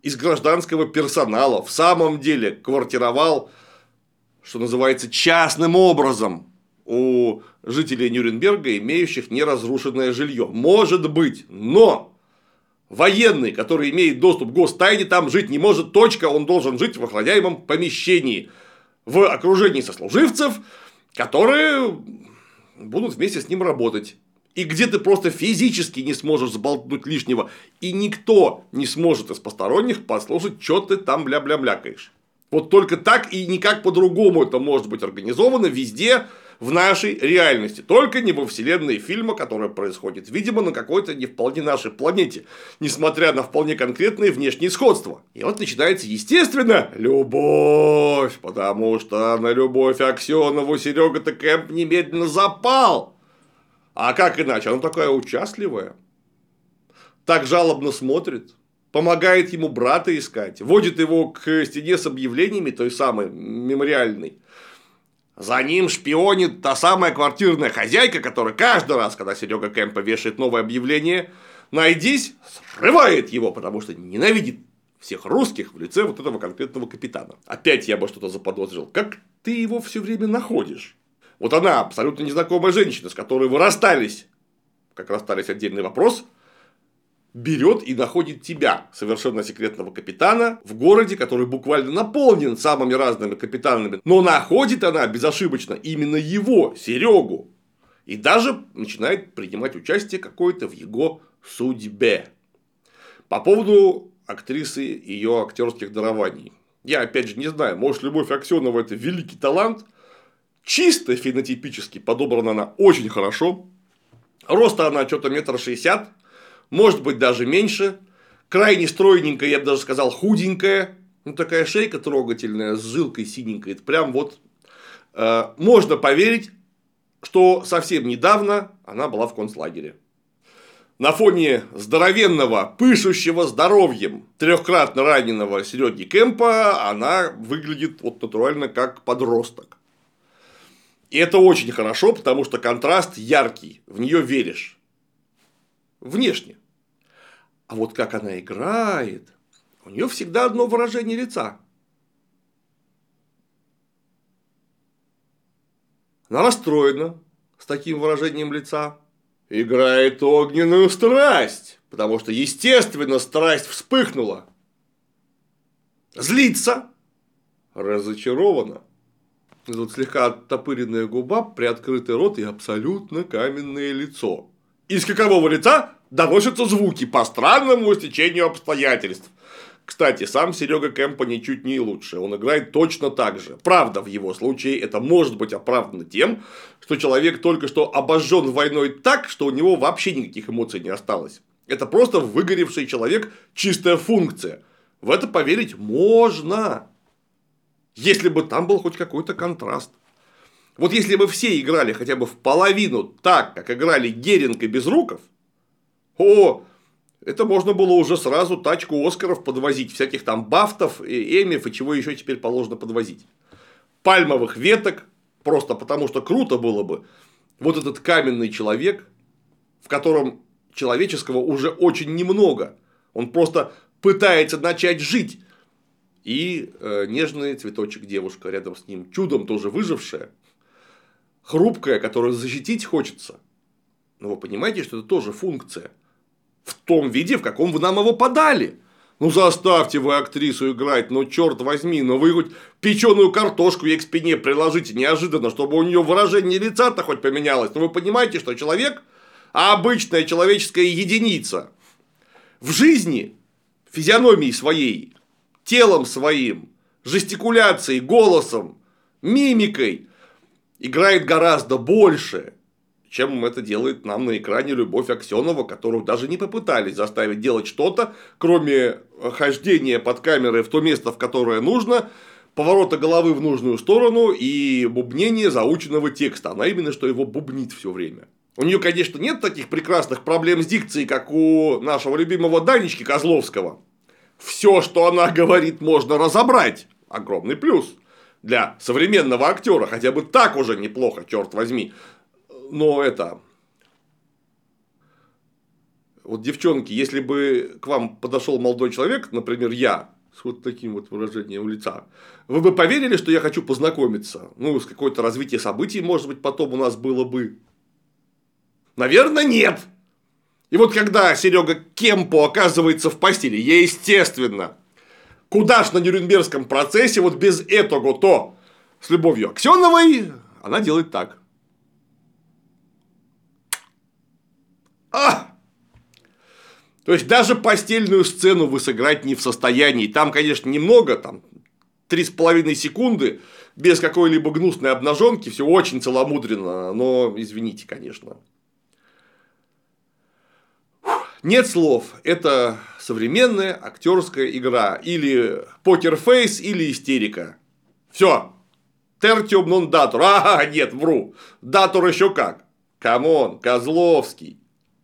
[SPEAKER 1] из гражданского персонала в самом деле квартировал, что называется, частным образом у жителей Нюрнберга, имеющих неразрушенное жилье. Может быть, но военный, который имеет доступ к гостайне, там жить не может, точка, он должен жить в охраняемом помещении, в окружении сослуживцев, которые будут вместе с ним работать и где ты просто физически не сможешь сболтнуть лишнего, и никто не сможет из посторонних послушать, что ты там бля-бля-блякаешь. Вот только так и никак по-другому это может быть организовано везде в нашей реальности. Только не во вселенной фильма, которая происходит, видимо, на какой-то не вполне нашей планете, несмотря на вполне конкретные внешние сходства. И вот начинается, естественно, любовь, потому что на любовь Аксенову Серега-то Кэмп немедленно запал. А как иначе? Она такая участливая. Так жалобно смотрит. Помогает ему брата искать. Водит его к стене с объявлениями, той самой мемориальной. За ним шпионит та самая квартирная хозяйка, которая каждый раз, когда Серега Кэмпа вешает новое объявление, найдись, срывает его, потому что ненавидит всех русских в лице вот этого конкретного капитана. Опять я бы что-то заподозрил. Как ты его все время находишь? Вот она, абсолютно незнакомая женщина, с которой вы расстались, как расстались отдельный вопрос, берет и находит тебя, совершенно секретного капитана, в городе, который буквально наполнен самыми разными капитанами. Но находит она безошибочно именно его, Серегу. И даже начинает принимать участие какое-то в его судьбе. По поводу актрисы и ее актерских дарований. Я опять же не знаю, может Любовь Аксенова это великий талант – Чисто фенотипически подобрана она очень хорошо. Роста она что-то метр шестьдесят, может быть даже меньше. Крайне стройненькая, я бы даже сказал худенькая. Ну, такая шейка трогательная, с жилкой синенькой. Это прям вот э, можно поверить, что совсем недавно она была в концлагере. На фоне здоровенного, пышущего здоровьем, трехкратно раненого Сереги Кемпа она выглядит вот натурально как подросток. И это очень хорошо, потому что контраст яркий, в нее веришь. Внешне. А вот как она играет, у нее всегда одно выражение лица. Она расстроена с таким выражением лица. Играет огненную страсть, потому что, естественно, страсть вспыхнула. Злится, разочарована. Вот слегка оттопыренная губа, приоткрытый рот и абсолютно каменное лицо. Из какового лица доносятся звуки по странному стечению обстоятельств. Кстати, сам Серега Кэмпа ничуть не лучше. Он играет точно так же. Правда, в его случае это может быть оправдано тем, что человек только что обожжен войной так, что у него вообще никаких эмоций не осталось. Это просто выгоревший человек, чистая функция. В это поверить можно если бы там был хоть какой-то контраст. Вот если бы все играли хотя бы в половину так, как играли Геринг и Безруков, о, это можно было уже сразу тачку Оскаров подвозить, всяких там бафтов, и эмив и чего еще теперь положено подвозить. Пальмовых веток, просто потому что круто было бы. Вот этот каменный человек, в котором человеческого уже очень немного. Он просто пытается начать жить. И э, нежный цветочек девушка рядом с ним, чудом тоже выжившая, хрупкая, которую защитить хочется. Но вы понимаете, что это тоже функция. В том виде, в каком вы нам его подали. Ну, заставьте вы актрису играть, ну, черт возьми, ну, вы хоть печеную картошку ей к спине приложите неожиданно, чтобы у нее выражение лица-то хоть поменялось. Но вы понимаете, что человек обычная человеческая единица в жизни, физиономией своей, телом своим, жестикуляцией, голосом, мимикой играет гораздо больше, чем это делает нам на экране Любовь Аксенова, которую даже не попытались заставить делать что-то, кроме хождения под камерой в то место, в которое нужно, поворота головы в нужную сторону и бубнения заученного текста. Она именно что его бубнит все время. У нее, конечно, нет таких прекрасных проблем с дикцией, как у нашего любимого Данечки Козловского. Все, что она говорит, можно разобрать. Огромный плюс для современного актера. Хотя бы так уже неплохо, черт возьми. Но это... Вот, девчонки, если бы к вам подошел молодой человек, например, я, с вот таким вот выражением лица, вы бы поверили, что я хочу познакомиться? Ну, с какое-то развитие событий, может быть, потом у нас было бы. Наверное, нет. И вот когда Серега Кемпо оказывается в постели, естественно, куда ж на Нюрнбергском процессе вот без этого то с любовью Аксеновой она делает так. А! То есть даже постельную сцену вы сыграть не в состоянии. Там, конечно, немного, там три с половиной секунды, без какой-либо гнусной обнаженки, все очень целомудренно, но извините, конечно. Нет слов. Это современная актерская игра. Или покерфейс, или истерика. Все. Tertium non datur. А, нет, вру. Datur еще как. Come on, Козловский.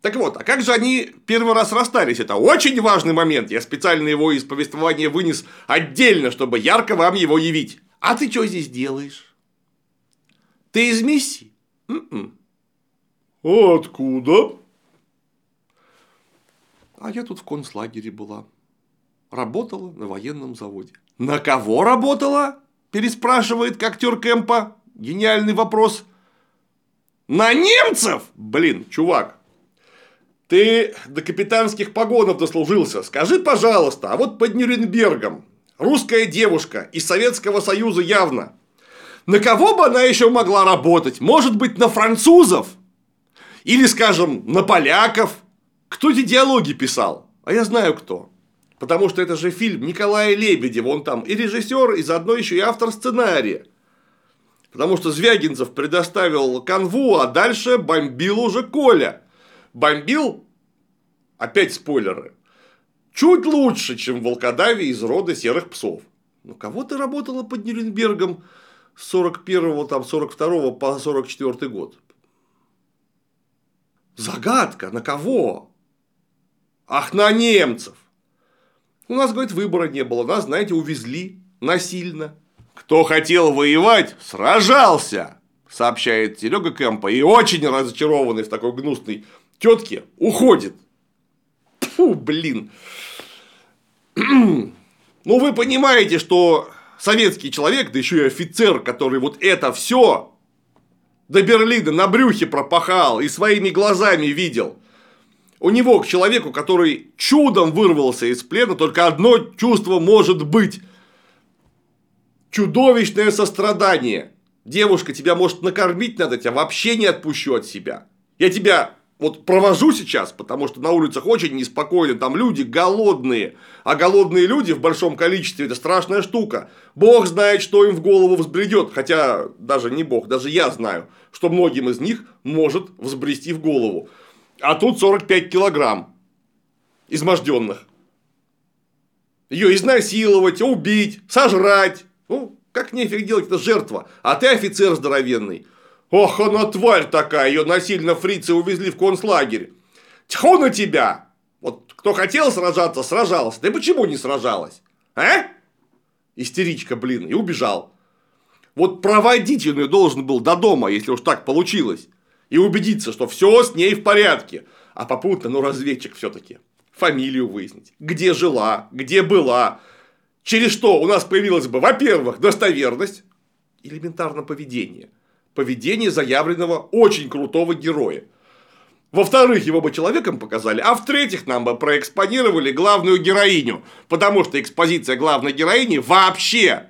[SPEAKER 1] Так вот, а как же они первый раз расстались? Это очень важный момент. Я специально его из повествования вынес отдельно, чтобы ярко вам его явить. А ты что здесь делаешь? Ты из миссии? М-м. Откуда? А я тут в концлагере была. Работала на военном заводе. На кого работала? Переспрашивает актер Кэмпа. Гениальный вопрос. На немцев? Блин, чувак, ты до капитанских погонов дослужился. Скажи, пожалуйста, а вот под Нюрнбергом русская девушка из Советского Союза явно. На кого бы она еще могла работать? Может быть, на французов? Или, скажем, на поляков? Кто эти диалоги писал? А я знаю кто. Потому что это же фильм Николая Лебедева, он там и режиссер, и заодно еще и автор сценария. Потому что Звягинцев предоставил канву, а дальше бомбил уже Коля. Бомбил, опять спойлеры, чуть лучше, чем Волкодаве из рода серых псов. Ну, кого ты работала под Нюрнбергом с 41 там, 42 по 44 год? Загадка, на кого? Ах, на немцев! У нас, говорит, выбора не было. Нас, знаете, увезли насильно. Кто хотел воевать, сражался, сообщает Серега Кэмпа. И очень разочарованный в такой гнусной тетке уходит. Фу, блин. [CLEARS THROAT] Ну, вы понимаете, что советский человек, да еще и офицер, который вот это все до Берлина на брюхе пропахал и своими глазами видел – у него к человеку, который чудом вырвался из плена, только одно чувство может быть. Чудовищное сострадание. Девушка, тебя может накормить надо, тебя вообще не отпущу от себя. Я тебя вот провожу сейчас, потому что на улицах очень неспокойно, там люди голодные, а голодные люди в большом количестве – это страшная штука. Бог знает, что им в голову взбредет, хотя даже не Бог, даже я знаю, что многим из них может взбрести в голову. А тут 45 килограмм изможденных. Ее изнасиловать, убить, сожрать. Ну, Как нефиг делать, это жертва. А ты офицер здоровенный. Ох, она тварь такая, ее насильно фрицы увезли в концлагерь. Тьфу на тебя! Вот кто хотел сражаться, сражался. Ты почему не сражалась? А? Истеричка, блин, и убежал. Вот проводить ее должен был до дома, если уж так получилось. И убедиться, что все с ней в порядке. А попутно, ну, разведчик все-таки. Фамилию выяснить. Где жила, где была. Через что у нас появилась бы, во-первых, достоверность, элементарно поведение. Поведение заявленного очень крутого героя. Во-вторых, его бы человеком показали, а в-третьих, нам бы проэкспонировали главную героиню, потому что экспозиция главной героини вообще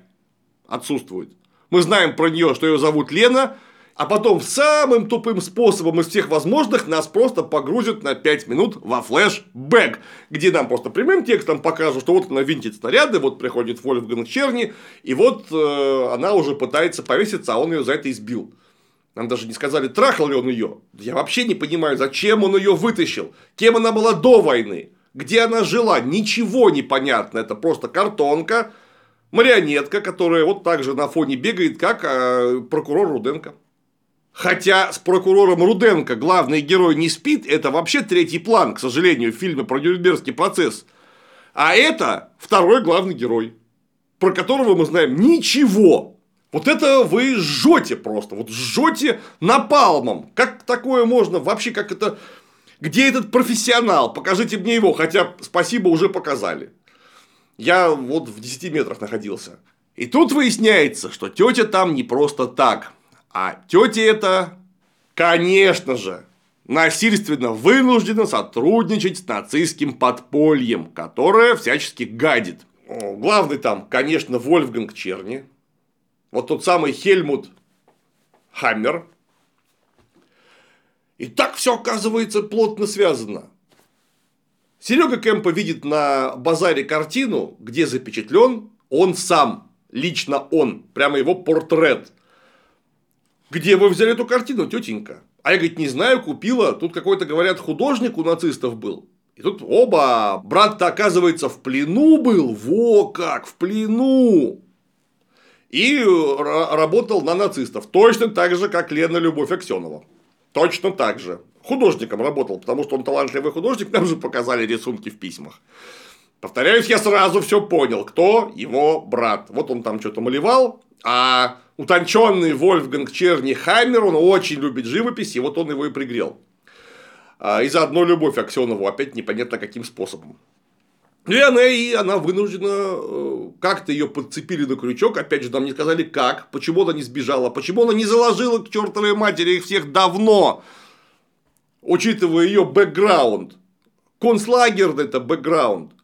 [SPEAKER 1] отсутствует. Мы знаем про нее, что ее зовут Лена, а потом самым тупым способом из всех возможных нас просто погрузят на 5 минут во флешбэк, где нам просто прямым текстом покажут, что вот она винтит снаряды, вот приходит Вольфганг Черни, и вот э, она уже пытается повеситься, а он ее за это избил. Нам даже не сказали, трахал ли он ее. Я вообще не понимаю, зачем он ее вытащил. Кем она была до войны. Где она жила. Ничего не понятно. Это просто картонка, марионетка, которая вот так же на фоне бегает, как э, прокурор Руденко. Хотя с прокурором Руденко главный герой не спит, это вообще третий план, к сожалению, в фильме про Нюрнбергский процесс. А это второй главный герой, про которого мы знаем ничего. Вот это вы жжете просто, вот жжете напалмом. Как такое можно? Вообще, как это... Где этот профессионал? Покажите мне его, хотя спасибо уже показали. Я вот в 10 метрах находился. И тут выясняется, что тетя там не просто так. А тетя это, конечно же, насильственно вынуждена сотрудничать с нацистским подпольем, которое всячески гадит. Главный там, конечно, Вольфганг Черни, вот тот самый Хельмут Хаммер. И так все оказывается плотно связано. Серега Кэмпа видит на базаре картину, где запечатлен он сам, лично он, прямо его портрет. Где вы взяли эту картину, тетенька? А я, говорит, не знаю, купила. Тут какой-то, говорят, художник у нацистов был. И тут оба, брат-то, оказывается, в плену был. Во как, в плену и работал на нацистов. Точно так же, как Лена Любовь Аксенова. Точно так же. Художником работал, потому что он талантливый художник, нам же показали рисунки в письмах. Повторяюсь, я сразу все понял, кто его брат. Вот он там что-то малевал, а утонченный Вольфганг Черни Хаммер, он очень любит живопись, и вот он его и пригрел. А, и заодно любовь Аксенову, опять непонятно каким способом. Ну и она, и она вынуждена, э, как-то ее подцепили на крючок, опять же, нам не сказали как, почему она не сбежала, почему она не заложила к чертовой матери их всех давно, учитывая ее бэкграунд. Концлагерный это бэкграунд.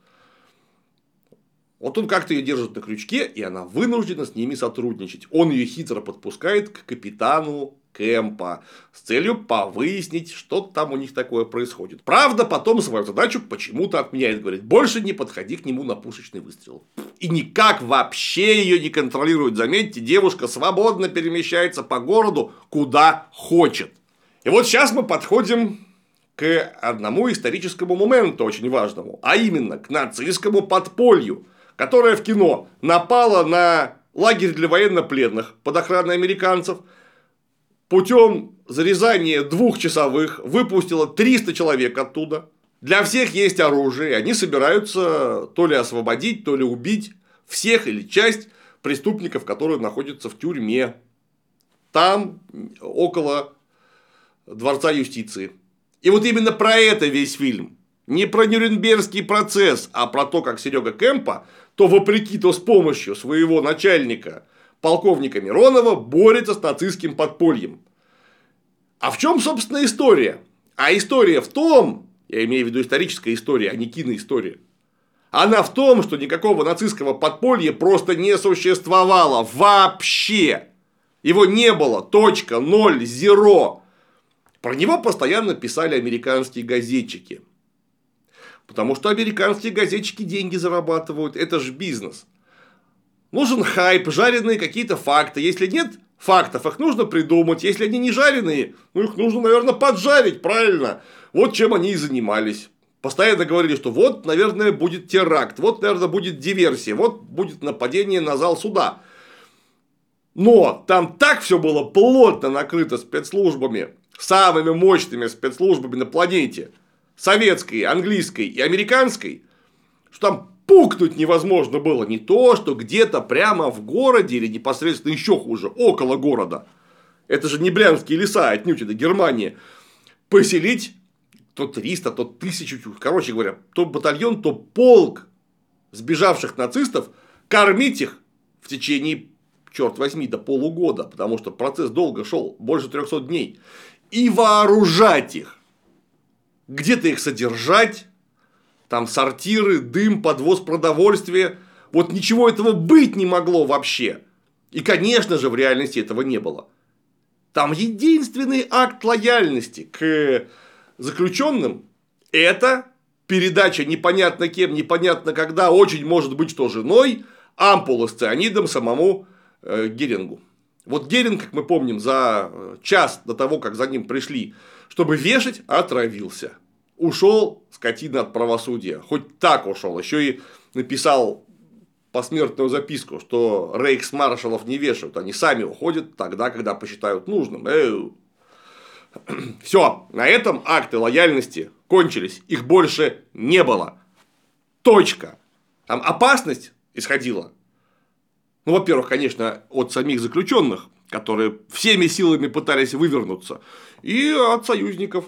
[SPEAKER 1] Вот он как-то ее держит на крючке, и она вынуждена с ними сотрудничать. Он ее хитро подпускает к капитану Кэмпа с целью повыяснить, что там у них такое происходит. Правда, потом свою задачу почему-то отменяет. Говорит, больше не подходи к нему на пушечный выстрел. И никак вообще ее не контролирует. Заметьте, девушка свободно перемещается по городу, куда хочет. И вот сейчас мы подходим к одному историческому моменту очень важному, а именно к нацистскому подполью, которое в кино напало на лагерь для военнопленных под охраной американцев – путем зарезания двухчасовых выпустила 300 человек оттуда. Для всех есть оружие, они собираются то ли освободить, то ли убить всех или часть преступников, которые находятся в тюрьме. Там, около Дворца юстиции. И вот именно про это весь фильм. Не про Нюрнбергский процесс, а про то, как Серега Кемпа, то вопреки, то с помощью своего начальника полковника Миронова борется с нацистским подпольем. А в чем, собственно, история? А история в том, я имею в виду историческая история, а не киноистория. Она в том, что никакого нацистского подполья просто не существовало вообще. Его не было. Точка, ноль, зеро. Про него постоянно писали американские газетчики. Потому что американские газетчики деньги зарабатывают. Это же бизнес. Нужен хайп, жареные какие-то факты. Если нет фактов, их нужно придумать. Если они не жареные, ну их нужно, наверное, поджарить, правильно? Вот чем они и занимались. Постоянно говорили, что вот, наверное, будет теракт, вот, наверное, будет диверсия, вот будет нападение на зал суда. Но там так все было плотно накрыто спецслужбами, самыми мощными спецслужбами на планете, советской, английской и американской, что там пукнуть невозможно было. Не то, что где-то прямо в городе или непосредственно еще хуже, около города. Это же не Брянские леса, отнюдь это Германия. Поселить то 300, то 1000, короче говоря, то батальон, то полк сбежавших нацистов, кормить их в течение, черт возьми, до полугода, потому что процесс долго шел, больше 300 дней, и вооружать их. Где-то их содержать, там сортиры, дым, подвоз продовольствия. Вот ничего этого быть не могло вообще. И, конечно же, в реальности этого не было. Там единственный акт лояльности к заключенным – это передача непонятно кем, непонятно когда, очень может быть, что женой, ампулы с цианидом самому э, Герингу. Вот Геринг, как мы помним, за э, час до того, как за ним пришли, чтобы вешать, отравился. Ушел скотина от правосудия. Хоть так ушел. Еще и написал посмертную записку, что рейхсмаршалов не вешают, они сами уходят тогда, когда посчитают нужным. [CLEARS THROAT] Эу. Все, на этом акты лояльности кончились, их больше не было. Точка. Там опасность исходила. Ну, во-первых, конечно, от самих заключенных, которые всеми силами пытались вывернуться, и от союзников.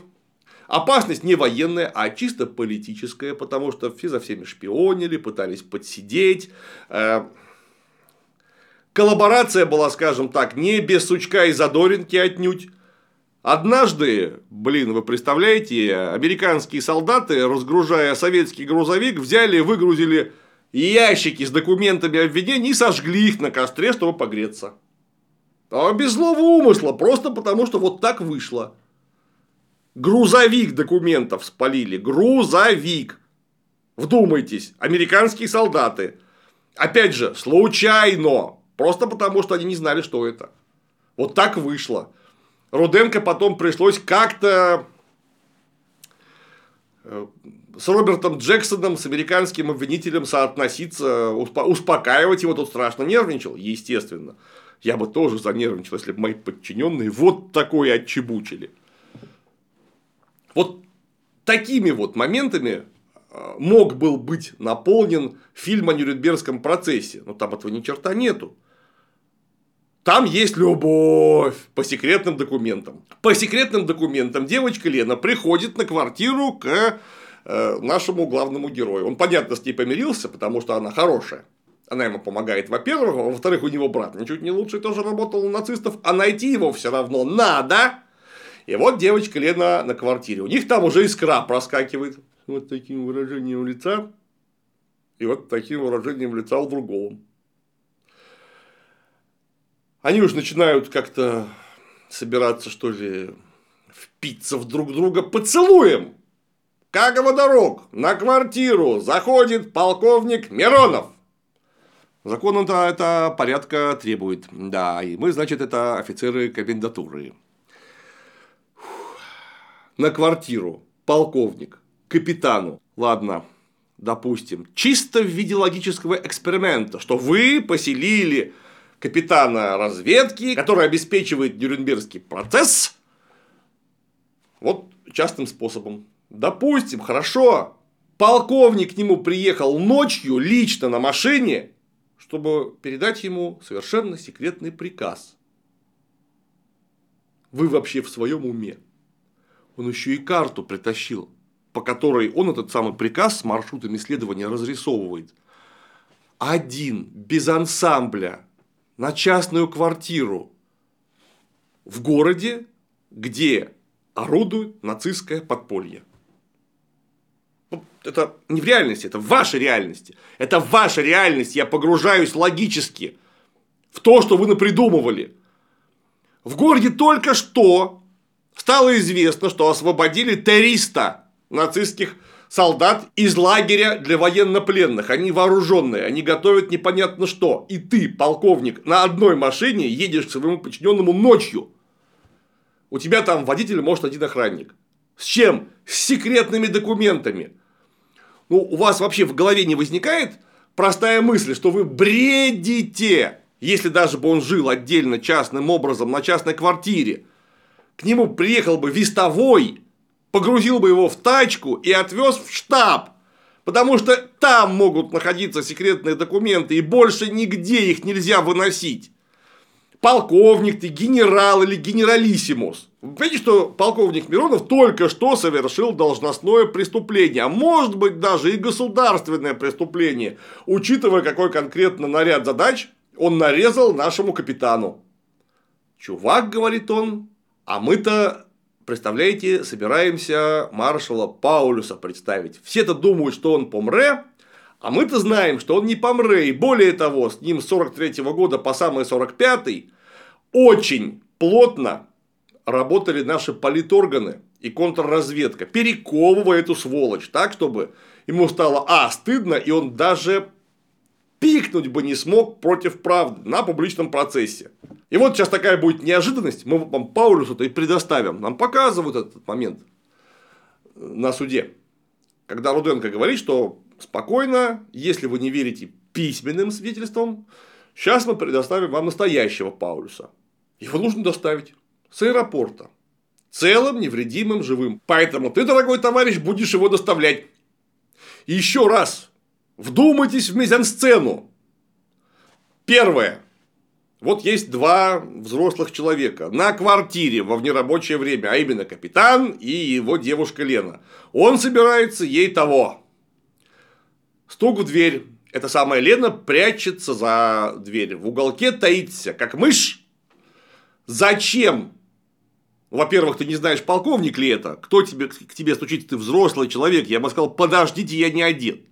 [SPEAKER 1] Опасность не военная, а чисто политическая, потому что все за всеми шпионили, пытались подсидеть. Э, коллаборация была, скажем так, не без сучка и задоринки отнюдь. Однажды, блин, вы представляете, американские солдаты, разгружая советский грузовик, взяли и выгрузили ящики с документами обвинений и сожгли их на костре, чтобы погреться. А без злого умысла, просто потому что вот так вышло. Грузовик документов спалили. Грузовик. Вдумайтесь, американские солдаты. Опять же, случайно. Просто потому, что они не знали, что это. Вот так вышло. Руденко потом пришлось как-то э, с Робертом Джексоном, с американским обвинителем соотноситься, успокаивать его, тут страшно нервничал, естественно. Я бы тоже занервничал, если бы мои подчиненные вот такое отчебучили. Вот такими вот моментами э, мог был быть наполнен фильм о Нюрнбергском процессе. Но там этого ни черта нету. Там есть любовь по секретным документам. По секретным документам девочка Лена приходит на квартиру к нашему главному герою. Он, понятно, с ней помирился, потому что она хорошая. Она ему помогает, во-первых, а во-вторых, у него брат ничуть не лучше тоже работал у нацистов, а найти его все равно надо. И вот девочка Лена на квартире. У них там уже искра проскакивает. Вот таким выражением лица. И вот таким выражением лица у другого. Они уже начинают как-то собираться, что ли, впиться в друг друга поцелуем. Как водорог на квартиру заходит полковник Миронов. Закон это, это порядка требует. Да, и мы, значит, это офицеры комендатуры. На квартиру полковник капитану. Ладно, допустим, чисто в виде логического эксперимента, что вы поселили капитана разведки, который обеспечивает Нюрнбергский процесс, вот частным способом. Допустим, хорошо, полковник к нему приехал ночью лично на машине, чтобы передать ему совершенно секретный приказ. Вы вообще в своем уме? Он еще и карту притащил, по которой он этот самый приказ с маршрутами исследования разрисовывает. Один, без ансамбля, на частную квартиру в городе, где орудует нацистское подполье. Это не в реальности, это в вашей реальности. Это в вашей реальности. Я погружаюсь логически в то, что вы напридумывали. В городе только что стало известно, что освободили 300 нацистских солдат из лагеря для военнопленных. Они вооруженные, они готовят непонятно что. И ты, полковник, на одной машине едешь к своему подчиненному ночью. У тебя там водитель, может, один охранник. С чем? С секретными документами. Ну, у вас вообще в голове не возникает простая мысль, что вы бредите. если даже бы он жил отдельно частным образом на частной квартире, к нему приехал бы вестовой, погрузил бы его в тачку и отвез в штаб. Потому что там могут находиться секретные документы, и больше нигде их нельзя выносить. Полковник ты, генерал или генералиссимус. Понимаете, что полковник Миронов только что совершил должностное преступление, а может быть даже и государственное преступление, учитывая, какой конкретно наряд задач он нарезал нашему капитану. Чувак, говорит он, а мы-то, представляете, собираемся маршала Паулюса представить. Все-то думают, что он помре, а мы-то знаем, что он не помре. И более того, с ним с 43 -го года по самый 45 очень плотно работали наши политорганы и контрразведка, перековывая эту сволочь так, чтобы ему стало, а, стыдно, и он даже пикнуть бы не смог против правды на публичном процессе. И вот сейчас такая будет неожиданность, мы вам Паулюсу-то и предоставим. Нам показывают этот момент на суде. Когда Руденко говорит, что спокойно, если вы не верите письменным свидетельствам, сейчас мы предоставим вам настоящего Паулюса. Его нужно доставить с аэропорта. Целым, невредимым, живым. Поэтому ты, дорогой товарищ, будешь его доставлять. Еще раз, Вдумайтесь в мизансцену. Первое. Вот есть два взрослых человека на квартире во внерабочее время, а именно капитан и его девушка Лена. Он собирается ей того. Стук в дверь. Эта самая Лена прячется за дверь. В уголке таится, как мышь. Зачем? Во-первых, ты не знаешь, полковник ли это. Кто тебе, к тебе стучит, ты взрослый человек. Я бы сказал, подождите, я не одет.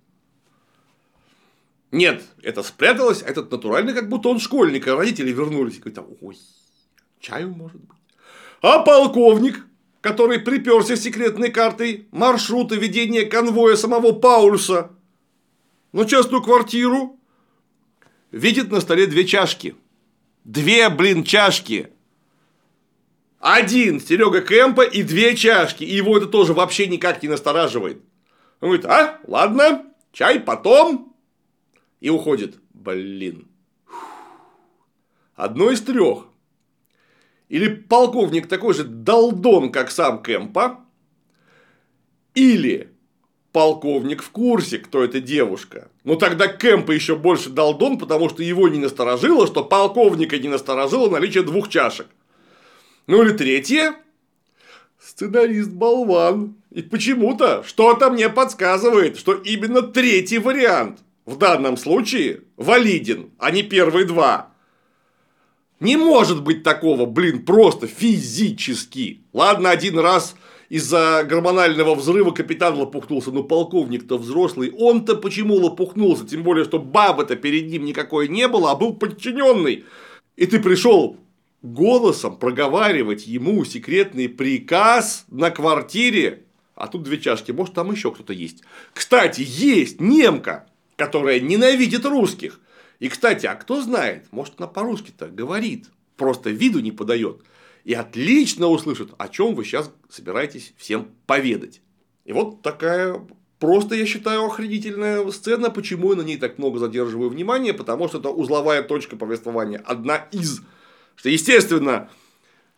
[SPEAKER 1] Нет, это спряталось, этот натуральный, как будто он школьник, а родители вернулись. И говорят, ой, чаю может быть. А полковник, который приперся секретной картой маршрута ведения конвоя самого Паульса на частную квартиру, видит на столе две чашки. Две, блин, чашки. Один Серега Кэмпа и две чашки. И его это тоже вообще никак не настораживает. Он говорит, а, ладно, чай потом, и уходит. Блин. Одно из трех. Или полковник такой же долдон, как сам Кэмпа, или полковник в курсе, кто эта девушка. Но тогда Кэмпа еще больше долдон, потому что его не насторожило, что полковника не насторожило наличие двух чашек. Ну или третье. Сценарист болван. И почему-то что-то мне подсказывает, что именно третий вариант – в данном случае валиден, а не первые два. Не может быть такого, блин, просто физически. Ладно, один раз из-за гормонального взрыва капитан лопухнулся, но полковник-то взрослый, он-то почему лопухнулся, тем более, что бабы-то перед ним никакой не было, а был подчиненный. И ты пришел голосом проговаривать ему секретный приказ на квартире, а тут две чашки, может там еще кто-то есть. Кстати, есть немка, которая ненавидит русских. И, кстати, а кто знает, может, она по-русски-то говорит, просто виду не подает. И отлично услышит, о чем вы сейчас собираетесь всем поведать. И вот такая просто, я считаю, охренительная сцена. Почему я на ней так много задерживаю внимание? Потому что это узловая точка повествования. Одна из. Что, естественно,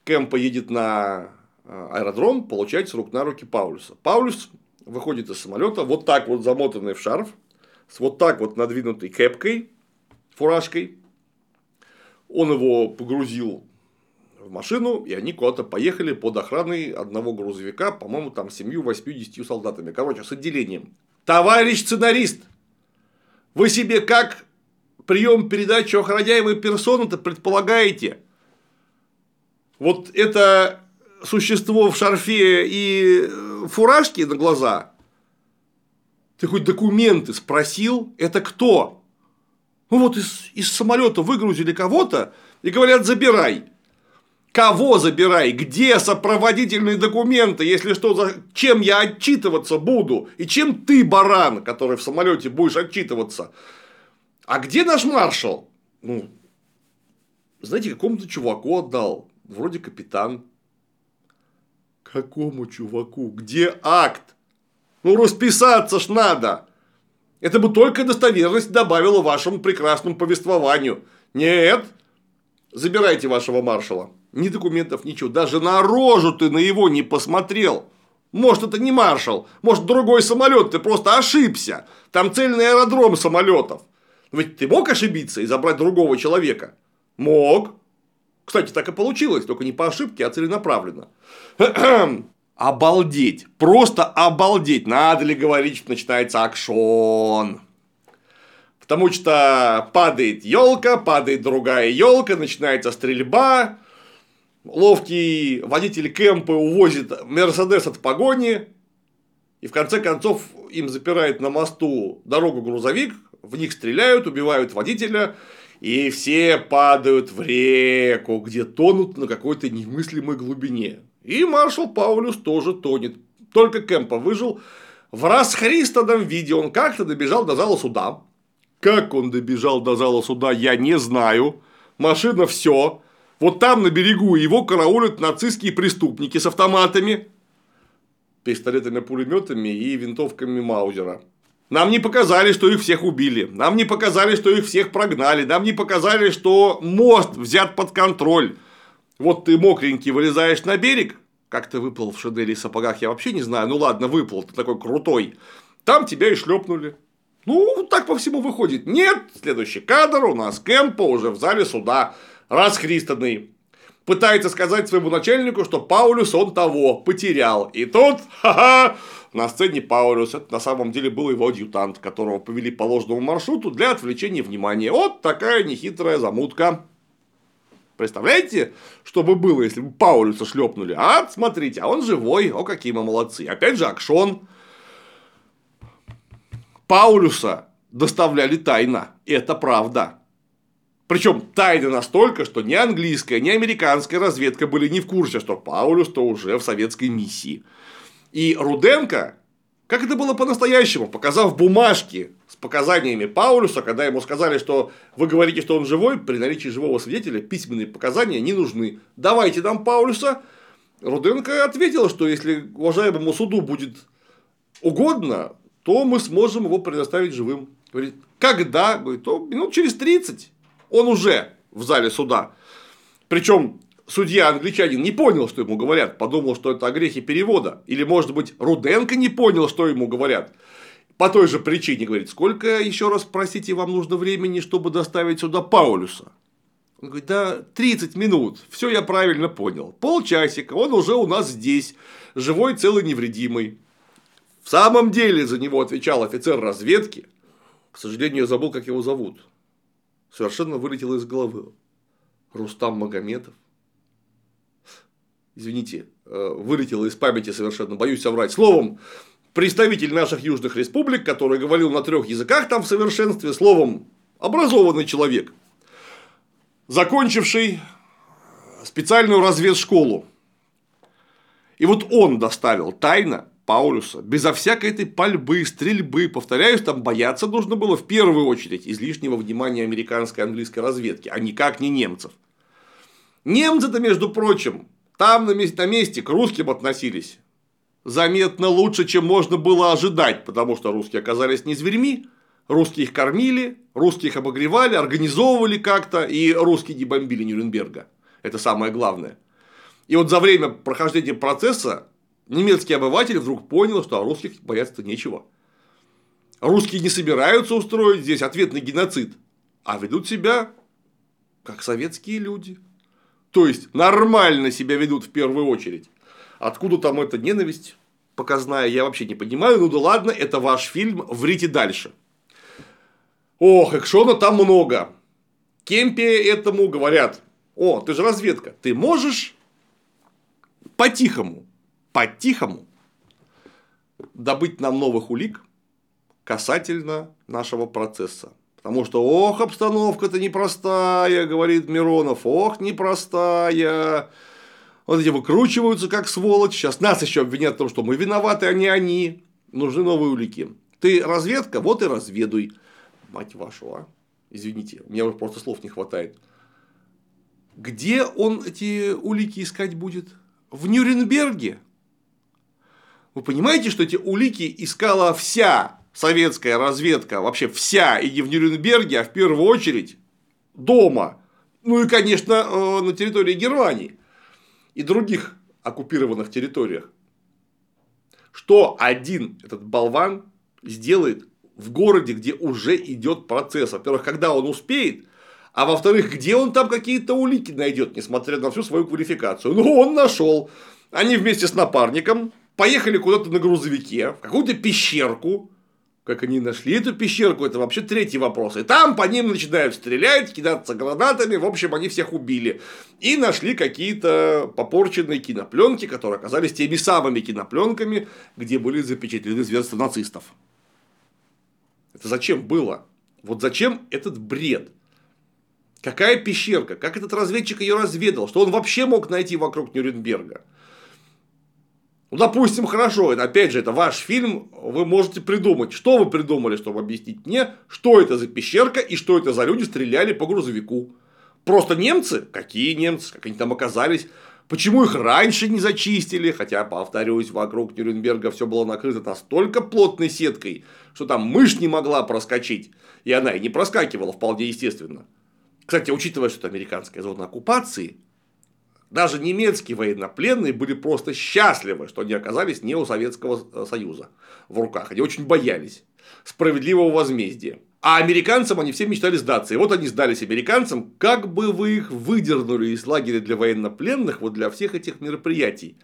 [SPEAKER 1] Кэм поедет на э, аэродром получать с рук на руки Паулюса. Паулюс выходит из самолета, вот так вот замотанный в шарф, с вот так вот надвинутой кепкой, фуражкой. Он его погрузил в машину, и они куда-то поехали под охраной одного грузовика, по-моему, там семью, восьмью, солдатами. Короче, с отделением. Товарищ сценарист, вы себе как прием передачи охраняемой персоны-то предполагаете? Вот это существо в шарфе и фуражке на глаза ты хоть документы спросил? Это кто? Ну вот из, из самолета выгрузили кого-то и говорят, забирай. Кого забирай? Где сопроводительные документы? Если что, за... чем я отчитываться буду? И чем ты, баран, который в самолете будешь отчитываться? А где наш маршал? Ну, знаете, какому-то чуваку отдал. Вроде капитан. Какому чуваку? Где акт? Ну, расписаться ж надо. Это бы только достоверность добавило вашему прекрасному повествованию. Нет. Забирайте вашего маршала. Ни документов, ничего. Даже на рожу ты на его не посмотрел. Может, это не маршал, может, другой самолет, ты просто ошибся. Там цельный аэродром самолетов. Ведь ты мог ошибиться и забрать другого человека? Мог. Кстати, так и получилось, только не по ошибке, а целенаправленно. [CLEARS THROAT] Обалдеть. Просто обалдеть. Надо ли говорить, что начинается акшон? Потому что падает елка, падает другая елка, начинается стрельба, ловкий водитель Кэмпа увозит Мерседес от погони, и в конце концов им запирает на мосту дорогу грузовик, в них стреляют, убивают водителя, и все падают в реку, где тонут на какой-то немыслимой глубине. И маршал Паулюс тоже тонет. Только Кэмпа выжил. В расхристанном виде он как-то добежал до зала суда. Как он добежал до зала суда, я не знаю. Машина все. Вот там на берегу его караулят нацистские преступники с автоматами, пистолетами, пулеметами и винтовками Маузера. Нам не показали, что их всех убили. Нам не показали, что их всех прогнали. Нам не показали, что мост взят под контроль. Вот ты мокренький вылезаешь на берег, как ты выплыл в шедели и сапогах, я вообще не знаю. Ну ладно, выплыл, ты такой крутой. Там тебя и шлепнули. Ну, так по всему выходит. Нет, следующий кадр у нас Кэмпа уже в зале суда расхристанный, пытается сказать своему начальнику, что Паулюс он того потерял. И тут, ха-ха, на сцене Паулюс, это на самом деле был его адъютант, которого повели по ложному маршруту для отвлечения внимания. Вот такая нехитрая замутка. Представляете, что бы было, если бы Паулюса шлепнули? А, смотрите, а он живой, о, какие мы молодцы. Опять же, Акшон. Паулюса доставляли тайно, это правда. Причем тайно настолько, что ни английская, ни американская разведка были не в курсе, что Паулюс-то уже в советской миссии. И Руденко, как это было по-настоящему, показав бумажки с показаниями Паулюса, когда ему сказали, что вы говорите, что он живой, при наличии живого свидетеля письменные показания не нужны. Давайте нам Паулюса. Руденко ответил, что если уважаемому суду будет угодно, то мы сможем его предоставить живым. Говорит, когда? Говорит, то минут через 30 он уже в зале суда. Причем судья англичанин не понял, что ему говорят, подумал, что это о перевода. Или, может быть, Руденко не понял, что ему говорят. По той же причине говорит, сколько еще раз, простите, вам нужно времени, чтобы доставить сюда Паулюса? Он говорит, да 30 минут, все я правильно понял. Полчасика, он уже у нас здесь, живой, целый, невредимый. В самом деле за него отвечал офицер разведки. К сожалению, я забыл, как его зовут совершенно вылетело из головы. Рустам Магометов. Извините, э, вылетело из памяти совершенно, боюсь соврать. Словом, представитель наших южных республик, который говорил на трех языках там в совершенстве, словом, образованный человек, закончивший специальную разведшколу. И вот он доставил тайно Паулюса, безо всякой этой пальбы, стрельбы, повторяюсь, там бояться нужно было в первую очередь излишнего внимания американской и английской разведки, а никак не немцев. Немцы-то, между прочим, там на на месте к русским относились заметно лучше, чем можно было ожидать, потому что русские оказались не зверьми, русские их кормили, русские их обогревали, организовывали как-то, и русские не бомбили Нюрнберга. Это самое главное. И вот за время прохождения процесса немецкий обыватель вдруг понял, что о русских бояться-то нечего. Русские не собираются устроить здесь ответный геноцид, а ведут себя как советские люди. То есть нормально себя ведут в первую очередь. Откуда там эта ненависть показная, я вообще не понимаю. Ну да ладно, это ваш фильм, врите дальше. Ох, экшона там много. Кемпе этому говорят, о, ты же разведка, ты можешь по-тихому по-тихому добыть нам новых улик касательно нашего процесса. Потому что, ох, обстановка-то непростая, говорит Миронов, ох, непростая. Вот эти выкручиваются как сволочь. Сейчас нас еще обвинят в том, что мы виноваты, а не они. Нужны новые улики. Ты разведка, вот и разведуй. Мать вашу, а. Извините, у меня уже просто слов не хватает. Где он эти улики искать будет? В Нюрнберге? Вы понимаете, что эти улики искала вся советская разведка, вообще вся, и не в Нюрнберге, а в первую очередь дома. Ну и, конечно, э, на территории Германии и других оккупированных территориях. Что один этот болван сделает в городе, где уже идет процесс. Во-первых, когда он успеет, а во-вторых, где он там какие-то улики найдет, несмотря на всю свою квалификацию. Ну, он нашел. Они вместе с напарником поехали куда-то на грузовике, в какую-то пещерку. Как они нашли эту пещерку, это вообще третий вопрос. И там по ним начинают стрелять, кидаться гранатами. В общем, они всех убили. И нашли какие-то попорченные кинопленки, которые оказались теми самыми кинопленками, где были запечатлены зверства нацистов. Это зачем было? Вот зачем этот бред? Какая пещерка? Как этот разведчик ее разведал? Что он вообще мог найти вокруг Нюрнберга? Ну, допустим, хорошо, это, опять же, это ваш фильм, вы можете придумать, что вы придумали, чтобы объяснить мне, что это за пещерка и что это за люди стреляли по грузовику. Просто немцы? Какие немцы? Как они там оказались? Почему их раньше не зачистили? Хотя, повторюсь, вокруг Нюрнберга все было накрыто настолько плотной сеткой, что там мышь не могла проскочить. И она и не проскакивала вполне естественно. Кстати, учитывая, что это американская зона оккупации, даже немецкие военнопленные были просто счастливы, что они оказались не у Советского э, Союза в руках. Они очень боялись справедливого возмездия. А американцам они все мечтали сдаться. И вот они сдались американцам, как бы вы их выдернули из лагеря для военнопленных вот для всех этих мероприятий.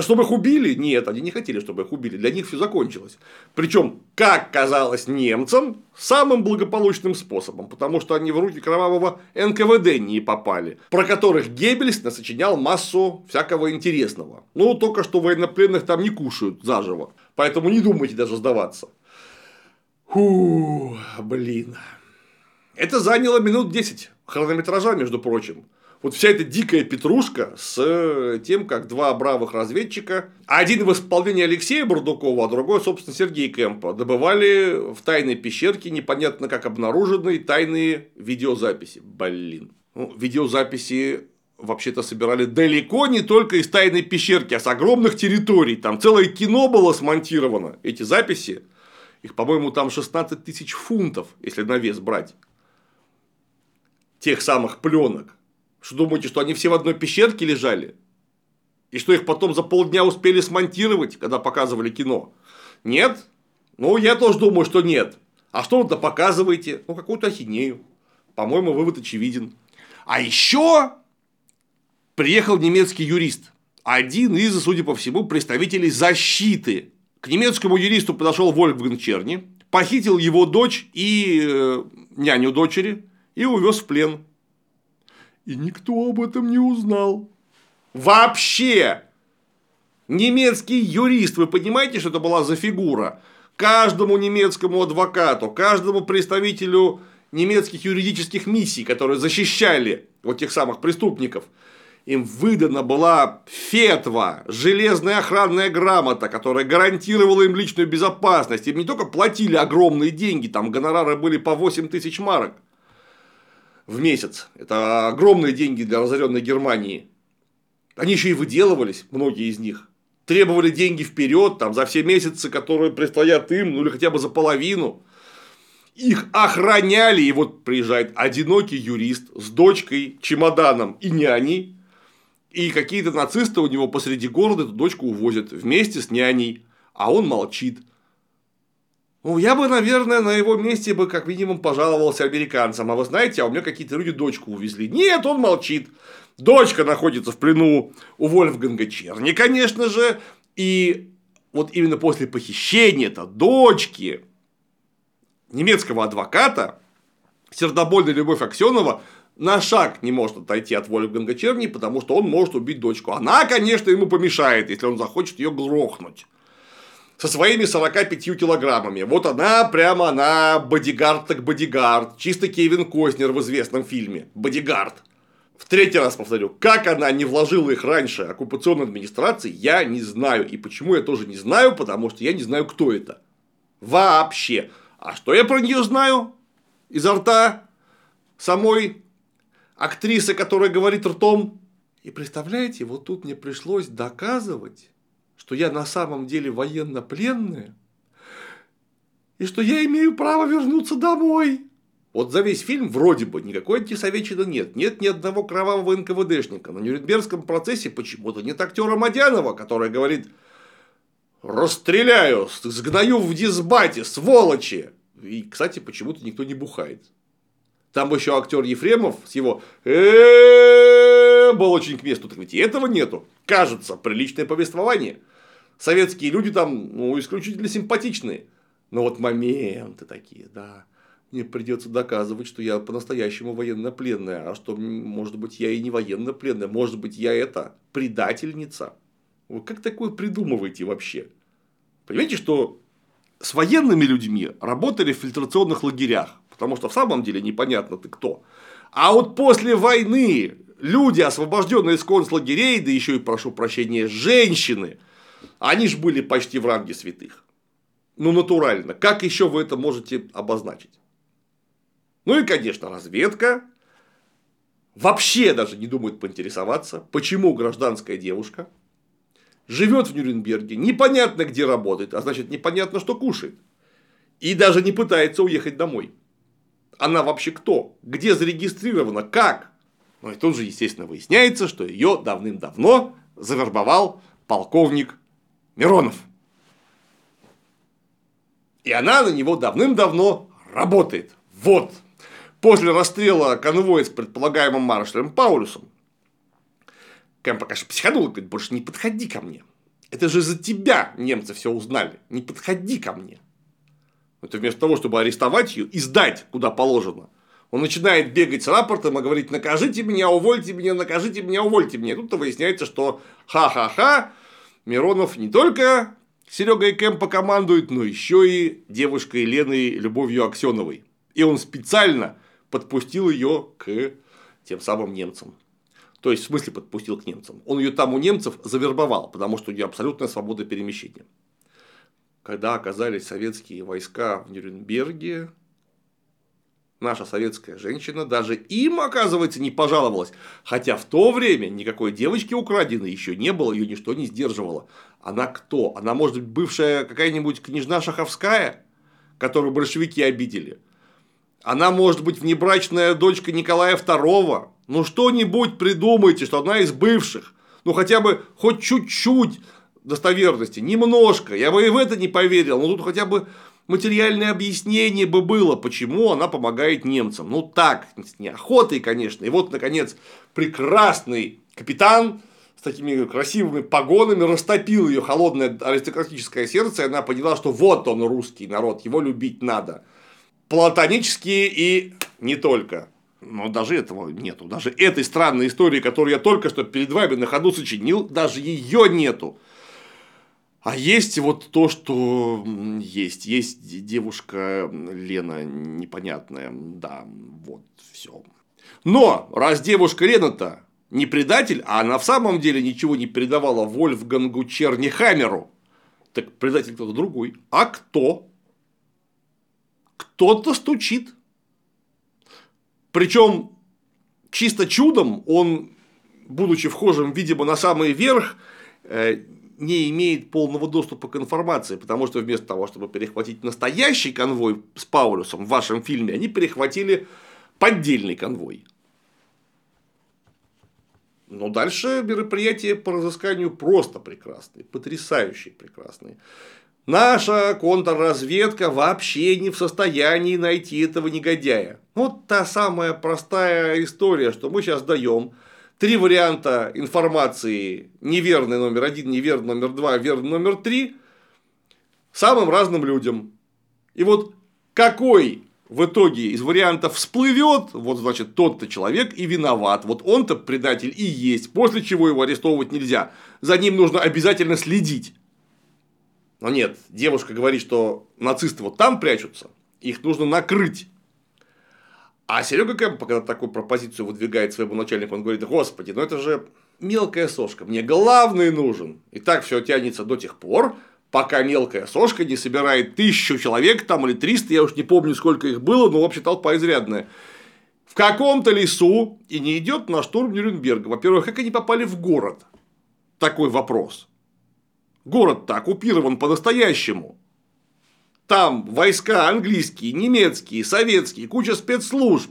[SPEAKER 1] Чтобы их убили? Нет, они не хотели, чтобы их убили. Для них все закончилось. Причем, как казалось немцам, самым благополучным способом, потому что они в руки кровавого НКВД не попали, про которых Геббельс насочинял массу всякого интересного. Ну, только что военнопленных там не кушают заживо. Поэтому не думайте даже сдаваться. Фу, блин. Это заняло минут 10 хронометража, между прочим. Вот вся эта дикая петрушка с э, тем, как два бравых разведчика, один в исполнении Алексея Бурдукова, а другой, собственно, Сергей Кэмпа, добывали в тайной пещерке, непонятно как обнаруженные, тайные видеозаписи. Блин. Ну, видеозаписи вообще-то собирали далеко не только из тайной пещерки, а с огромных территорий. Там целое кино было смонтировано. Эти записи, их, по-моему, там 16 тысяч фунтов, если на вес брать. Тех самых пленок. Что думаете, что они все в одной пещерке лежали? И что их потом за полдня успели смонтировать, когда показывали кино? Нет? Ну, я тоже думаю, что нет. А что вы-то показываете? Ну, какую-то ахинею. По-моему, вывод очевиден. А еще приехал немецкий юрист. Один из, судя по всему, представителей защиты. К немецкому юристу подошел Вольфганг Черни, похитил его дочь и э, няню дочери и увез в плен. И никто об этом не узнал. Вообще! Немецкий юрист, вы понимаете, что это была за фигура? Каждому немецкому адвокату, каждому представителю немецких юридических миссий, которые защищали вот тех самых преступников, им выдана была фетва, железная охранная грамота, которая гарантировала им личную безопасность. Им не только платили огромные деньги, там гонорары были по 8 тысяч марок в месяц. Это огромные деньги для разоренной Германии. Они еще и выделывались, многие из них. Требовали деньги вперед, там, за все месяцы, которые предстоят им, ну или хотя бы за половину. Их охраняли, и вот приезжает одинокий юрист с дочкой, чемоданом и няней, и какие-то нацисты у него посреди города эту дочку увозят вместе с няней, а он молчит. Ну, я бы, наверное, на его месте бы как минимум пожаловался американцам. А вы знаете, а у меня какие-то люди дочку увезли. Нет, он молчит. Дочка находится в плену у Вольфганга Черни, конечно же. И вот именно после похищения это дочки немецкого адвоката сердобольная Любовь Аксенова на шаг не может отойти от Вольфганга Черни, потому что он может убить дочку. Она, конечно, ему помешает, если он захочет ее грохнуть со своими 45 килограммами. Вот она прямо, она бодигард так бодигард. Чисто Кевин Костнер в известном фильме. Бодигард. В третий раз повторю, как она не вложила их раньше оккупационной администрации, я не знаю. И почему я тоже не знаю, потому что я не знаю, кто это. Вообще. А что я про нее знаю? Изо рта самой актрисы, которая говорит ртом. И представляете, вот тут мне пришлось доказывать, что я на самом деле военно-пленная, и что я имею право вернуться домой. Вот за весь фильм вроде бы никакой антисоветчины нет. Нет ни одного кровавого НКВДшника. На Нюрнбергском процессе почему-то нет актера Мадянова, который говорит «Расстреляю, сгною в дисбате, сволочи!» И, кстати, почему-то никто не бухает. Там еще актер Ефремов с его был очень к месту. Так ведь и этого нету. Кажется, приличное повествование. Советские люди там ну, исключительно симпатичные. Но вот моменты такие, да. Мне придется доказывать, что я по-настоящему военнопленная, а что, может быть, я и не военнопленная, может быть, я это предательница. Вы как такое придумываете вообще? Понимаете, что с военными людьми работали в фильтрационных лагерях, потому что в самом деле непонятно ты кто. А вот после войны люди, освобожденные из концлагерей, да еще и, прошу прощения, женщины, они же были почти в ранге святых. Ну, натурально. Как еще вы это можете обозначить? Ну и, конечно, разведка. Вообще даже не думает поинтересоваться, почему гражданская девушка живет в Нюрнберге, непонятно где работает, а значит непонятно, что кушает. И даже не пытается уехать домой. Она вообще кто? Где зарегистрирована? Как? Ну и тут же, естественно, выясняется, что ее давным-давно завербовал полковник Миронов. И она на него давным-давно работает. Вот после расстрела конвоя с предполагаемым маршалом Паулюсом, Кэмпа, конечно, психанул и говорит, больше не подходи ко мне. Это же за тебя немцы все узнали. Не подходи ко мне. Это вместо того, чтобы арестовать ее и сдать, куда положено. Он начинает бегать с рапортом и говорить, накажите меня, увольте меня, накажите меня, увольте меня. Тут-то выясняется, что ха-ха-ха, Миронов не только Серега и Кэмпа командует, но еще и девушкой Еленой Любовью Аксеновой. И он специально подпустил ее к тем самым немцам. То есть, в смысле подпустил к немцам. Он ее там у немцев завербовал, потому что у нее абсолютная свобода перемещения. Когда оказались советские войска в Нюрнберге, наша советская женщина даже им, оказывается, не пожаловалась. Хотя в то время никакой девочки украденной еще не было, ее ничто не сдерживало. Она кто? Она может быть бывшая какая-нибудь княжна Шаховская, которую большевики обидели. Она может быть внебрачная дочка Николая II. Ну что-нибудь придумайте, что одна из бывших. Ну хотя бы хоть чуть-чуть достоверности, немножко. Я бы и в это не поверил. Но тут хотя бы материальное объяснение бы было, почему она помогает немцам. Ну так, с неохотой, конечно. И вот, наконец, прекрасный капитан с такими красивыми погонами растопил ее холодное аристократическое сердце, и она поняла, что вот он русский народ, его любить надо платонические и не только. Но даже этого нету. Даже этой странной истории, которую я только что перед вами на ходу сочинил, даже ее нету. А есть вот то, что есть. Есть девушка Лена непонятная. Да, вот все. Но раз девушка Лена-то не предатель, а она в самом деле ничего не передавала Вольфгангу Чернихамеру, так предатель кто-то другой. А кто? кто-то стучит. Причем чисто чудом он, будучи вхожим, видимо, на самый верх, э, не имеет полного доступа к информации, потому что вместо того, чтобы перехватить настоящий конвой с Паулюсом в вашем фильме, они перехватили поддельный конвой. Но дальше мероприятие по разысканию просто прекрасные, потрясающие прекрасные. Наша контрразведка вообще не в состоянии найти этого негодяя. Вот та самая простая история, что мы сейчас даем три варианта информации неверный номер один, неверный номер два, верный номер три самым разным людям. И вот какой в итоге из вариантов всплывет, вот значит тот-то человек и виноват. Вот он-то предатель и есть, после чего его арестовывать нельзя. За ним нужно обязательно следить. Но нет, девушка говорит, что нацисты вот там прячутся, их нужно накрыть. А Серега Кэмп, когда такую пропозицию выдвигает своему начальнику, он говорит, господи, ну это же мелкая сошка, мне главный нужен. И так все тянется до тех пор, пока мелкая сошка не собирает тысячу человек там или триста, я уж не помню, сколько их было, но вообще толпа изрядная. В каком-то лесу и не идет на штурм Нюрнберга. Во-первых, как они попали в город? Такой вопрос. Город-то оккупирован по-настоящему. Там войска английские, немецкие, советские, куча спецслужб.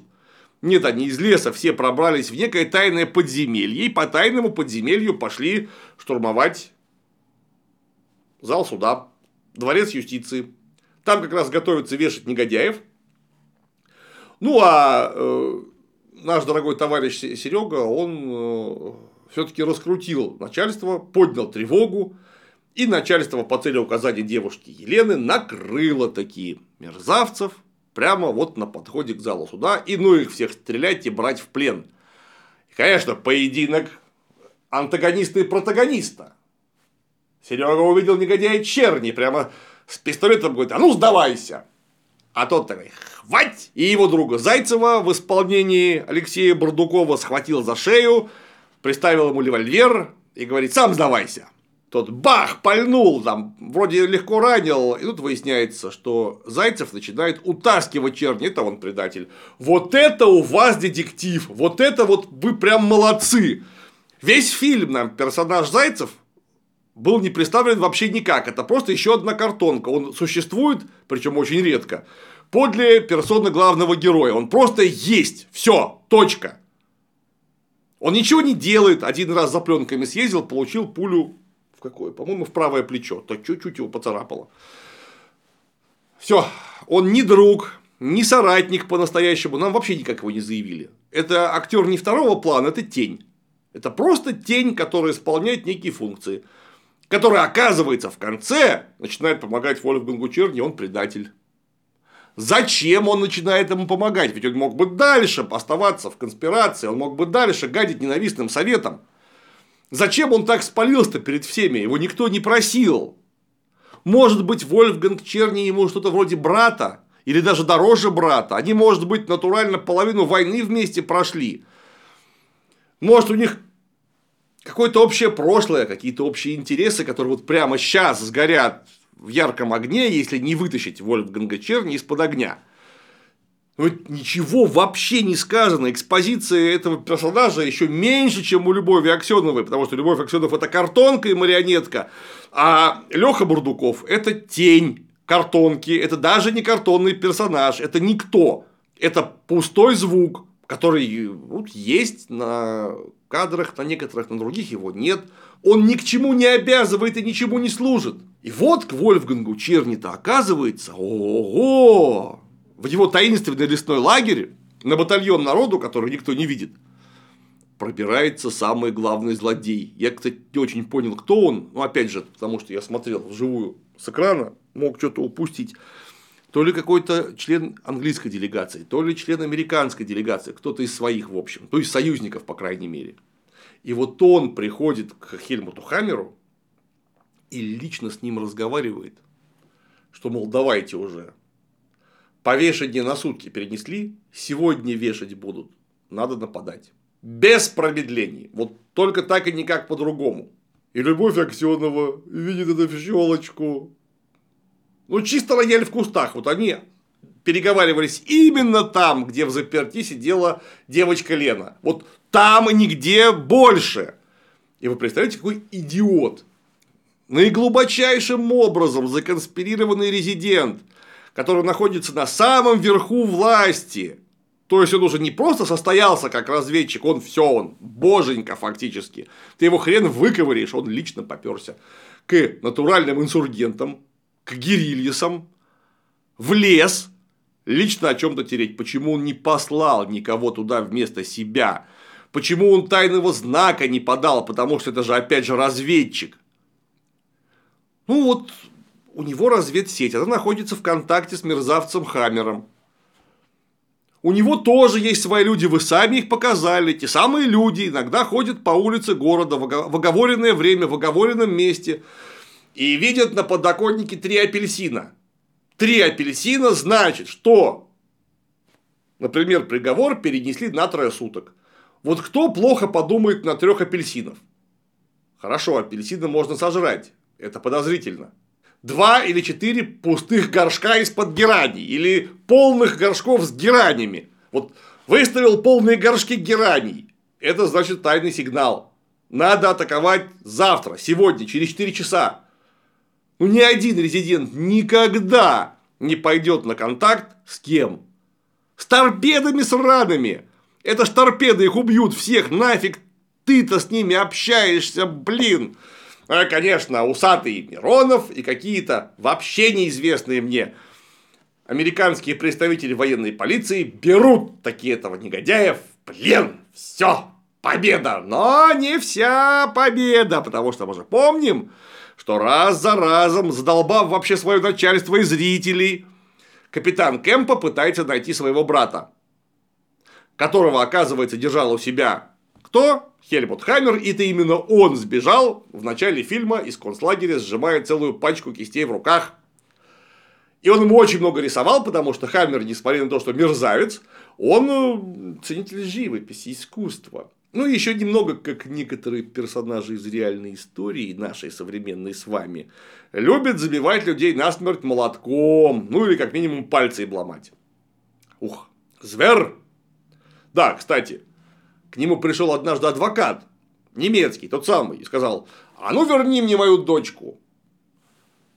[SPEAKER 1] Нет, они из леса все пробрались в некое тайное подземелье, и по тайному подземелью пошли штурмовать зал суда, дворец юстиции. Там как раз готовятся вешать негодяев. Ну, а э, наш дорогой товарищ Серега, он э, все-таки раскрутил начальство, поднял тревогу, и начальство по цели указания девушки Елены накрыло такие мерзавцев прямо вот на подходе к залу суда, и ну их всех стрелять и брать в плен. И, конечно, поединок антагониста и протагониста. Серега увидел негодяя черни, прямо с пистолетом говорит, а ну сдавайся. А тот такой, хвать! И его друга Зайцева в исполнении Алексея Бардукова схватил за шею, приставил ему револьвер и говорит, сам сдавайся. Тот бах, пальнул, там, вроде легко ранил, и тут выясняется, что Зайцев начинает утаскивать черни, это он предатель. Вот это у вас детектив, вот это вот вы прям молодцы. Весь фильм нам персонаж Зайцев был не представлен вообще никак. Это просто еще одна картонка. Он существует, причем очень редко, подле персоны главного героя. Он просто есть. Все. Точка. Он ничего не делает. Один раз за пленками съездил, получил пулю какое? По-моему, в правое плечо. Так чуть-чуть его поцарапало. Все, он не друг, не соратник по-настоящему, нам вообще никак его не заявили. Это актер не второго плана, это тень. Это просто тень, которая исполняет некие функции. Которая, оказывается, в конце начинает помогать Вольфгангу Черни, он предатель. Зачем он начинает ему помогать? Ведь он мог бы дальше оставаться в конспирации, он мог бы дальше гадить ненавистным советом. Зачем он так спалился-то перед всеми? Его никто не просил. Может быть, Вольфганг Черни ему что-то вроде брата, или даже дороже брата. Они, может быть, натурально половину войны вместе прошли. Может, у них какое-то общее прошлое, какие-то общие интересы, которые вот прямо сейчас сгорят в ярком огне, если не вытащить Вольфганга Черни из-под огня. Ну, ничего вообще не сказано. Экспозиция этого персонажа еще меньше, чем у Любови Аксеновой, потому что Любовь Аксенов это картонка и марионетка, а Леха Бурдуков это тень картонки, это даже не картонный персонаж, это никто, это пустой звук, который вот, есть на кадрах, на некоторых, на других его нет. Он ни к чему не обязывает и ничему не служит. И вот к Вольфгангу Черни-то оказывается, ого, в его таинственный лесной лагерь на батальон народу, который никто не видит, пробирается самый главный злодей. Я, кстати, не очень понял, кто он. Ну, опять же, потому что я смотрел вживую с экрана, мог что-то упустить. То ли какой-то член английской делегации, то ли член американской делегации, кто-то из своих, в общем, то есть союзников, по крайней мере. И вот он приходит к Хельмуту Хаммеру и лично с ним разговаривает, что, мол, давайте уже, Повешение на сутки перенесли, сегодня вешать будут. Надо нападать. Без промедлений. Вот только так и никак по-другому. И Любовь Аксенова видит эту щелочку. Ну, чисто рояль в кустах. Вот они переговаривались именно там, где в заперти сидела девочка Лена. Вот там и нигде больше. И вы представляете, какой идиот. Наиглубочайшим образом законспирированный резидент – который находится на самом верху власти. То есть он уже не просто состоялся как разведчик, он все, он боженька фактически. Ты его хрен выковыришь, он лично поперся к натуральным инсургентам, к гирильесам, в лес, лично о чем-то тереть. Почему он не послал никого туда вместо себя? Почему он тайного знака не подал? Потому что это же опять же разведчик. Ну вот у него разведсеть, она находится в контакте с мерзавцем Хаммером. У него тоже есть свои люди, вы сами их показали. Те самые люди иногда ходят по улице города в оговоренное время, в оговоренном месте и видят на подоконнике три апельсина. Три апельсина значит, что, например, приговор перенесли на трое суток. Вот кто плохо подумает на трех апельсинов? Хорошо, апельсины можно сожрать. Это подозрительно два или четыре пустых горшка из-под гераний или полных горшков с геранями. Вот выставил полные горшки гераний. Это значит тайный сигнал. Надо атаковать завтра, сегодня, через 4 часа. Ну, ни один резидент никогда не пойдет на контакт с кем? С торпедами сраными. Это ж торпеды, их убьют всех, нафиг ты-то с ними общаешься, блин. А, конечно, усатый Миронов и какие-то вообще неизвестные мне американские представители военной полиции берут такие этого негодяев в плен. Все, победа. Но не вся победа, потому что мы же помним, что раз за разом, задолбав вообще свое начальство и зрителей, капитан Кэмпа пытается найти своего брата, которого, оказывается, держал у себя кто? Хельмут Хаммер, и это именно он сбежал в начале фильма из концлагеря, сжимая целую пачку кистей в руках. И он ему очень много рисовал, потому что Хаммер, несмотря на то, что мерзавец, он э, ценитель живописи, искусства. Ну, и еще немного, как некоторые персонажи из реальной истории, нашей современной с вами, любят забивать людей насмерть молотком, ну или как минимум пальцы обломать. Ух, звер! Да, кстати, к нему пришел однажды адвокат, немецкий, тот самый, и сказал, а ну верни мне мою дочку.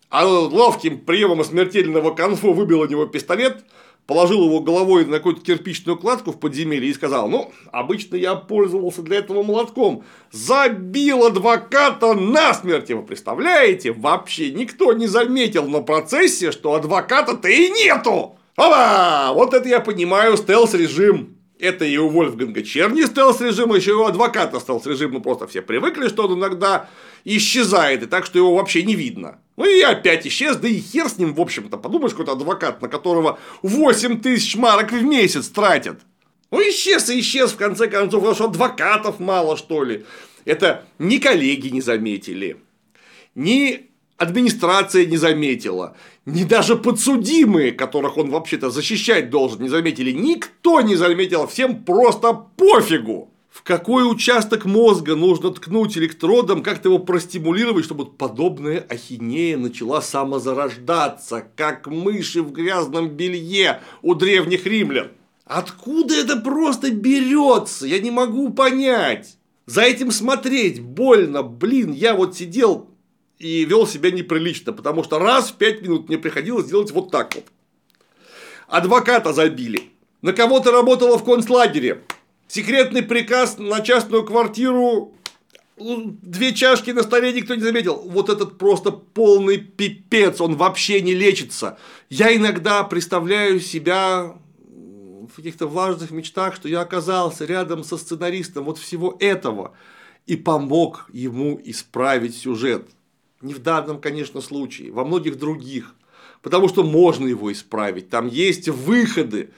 [SPEAKER 1] А ловким приемом смертельного конфу выбил у него пистолет, положил его головой на какую-то кирпичную кладку в подземелье и сказал, ну, обычно я пользовался для этого молотком, забил адвоката насмерть, вы представляете? Вообще никто не заметил на процессе, что адвоката-то и нету. Опа! Вот это я понимаю стелс-режим. Это и у Вольфганга Черни стелс-режим, еще и у адвоката стелс-режим. Мы просто все привыкли, что он иногда исчезает, и так, что его вообще не видно. Ну и опять исчез, да и хер с ним, в общем-то. Подумаешь, какой-то адвокат, на которого 8 тысяч марок в месяц тратят. Ну, исчез и исчез, в конце концов, потому что адвокатов мало, что ли. Это ни коллеги не заметили, ни администрация не заметила, ни даже подсудимые, которых он вообще-то защищать должен, не заметили. Никто не заметил, всем просто пофигу. В какой участок мозга нужно ткнуть электродом, как-то его простимулировать, чтобы подобная ахинея начала самозарождаться, как мыши в грязном белье у древних римлян. Откуда это просто берется? Я не могу понять. За этим смотреть больно, блин, я вот сидел и вел себя неприлично, потому что раз в пять минут мне приходилось делать вот так вот. Адвоката забили. На кого-то работала в концлагере. Секретный приказ на частную квартиру. Две чашки на столе никто не заметил. Вот этот просто полный пипец. Он вообще не лечится. Я иногда представляю себя в каких-то важных мечтах, что я оказался рядом со сценаристом вот всего этого и помог ему исправить сюжет. Не в данном, конечно, случае, во многих других. Потому что можно его исправить. Там есть выходы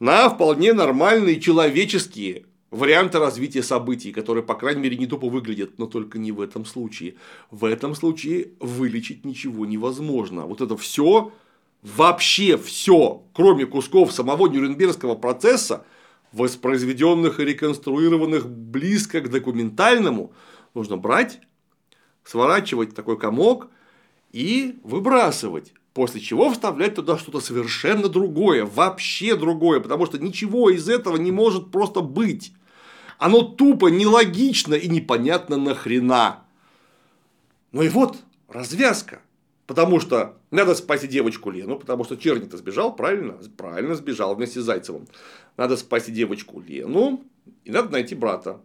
[SPEAKER 1] на вполне нормальные человеческие варианты развития событий, которые, по крайней мере, не тупо выглядят, но только не в этом случае. В этом случае вылечить ничего невозможно. Вот это все, вообще все, кроме кусков самого Нюрнбергского процесса, воспроизведенных и реконструированных близко к документальному, нужно брать сворачивать такой комок и выбрасывать. После чего вставлять туда что-то совершенно другое, вообще другое, потому что ничего из этого не может просто быть. Оно тупо, нелогично и непонятно нахрена. Ну и вот развязка. Потому что надо спасти девочку Лену, потому что Черни-то сбежал, правильно? Правильно сбежал вместе с Зайцевым. Надо спасти девочку Лену, и надо найти брата.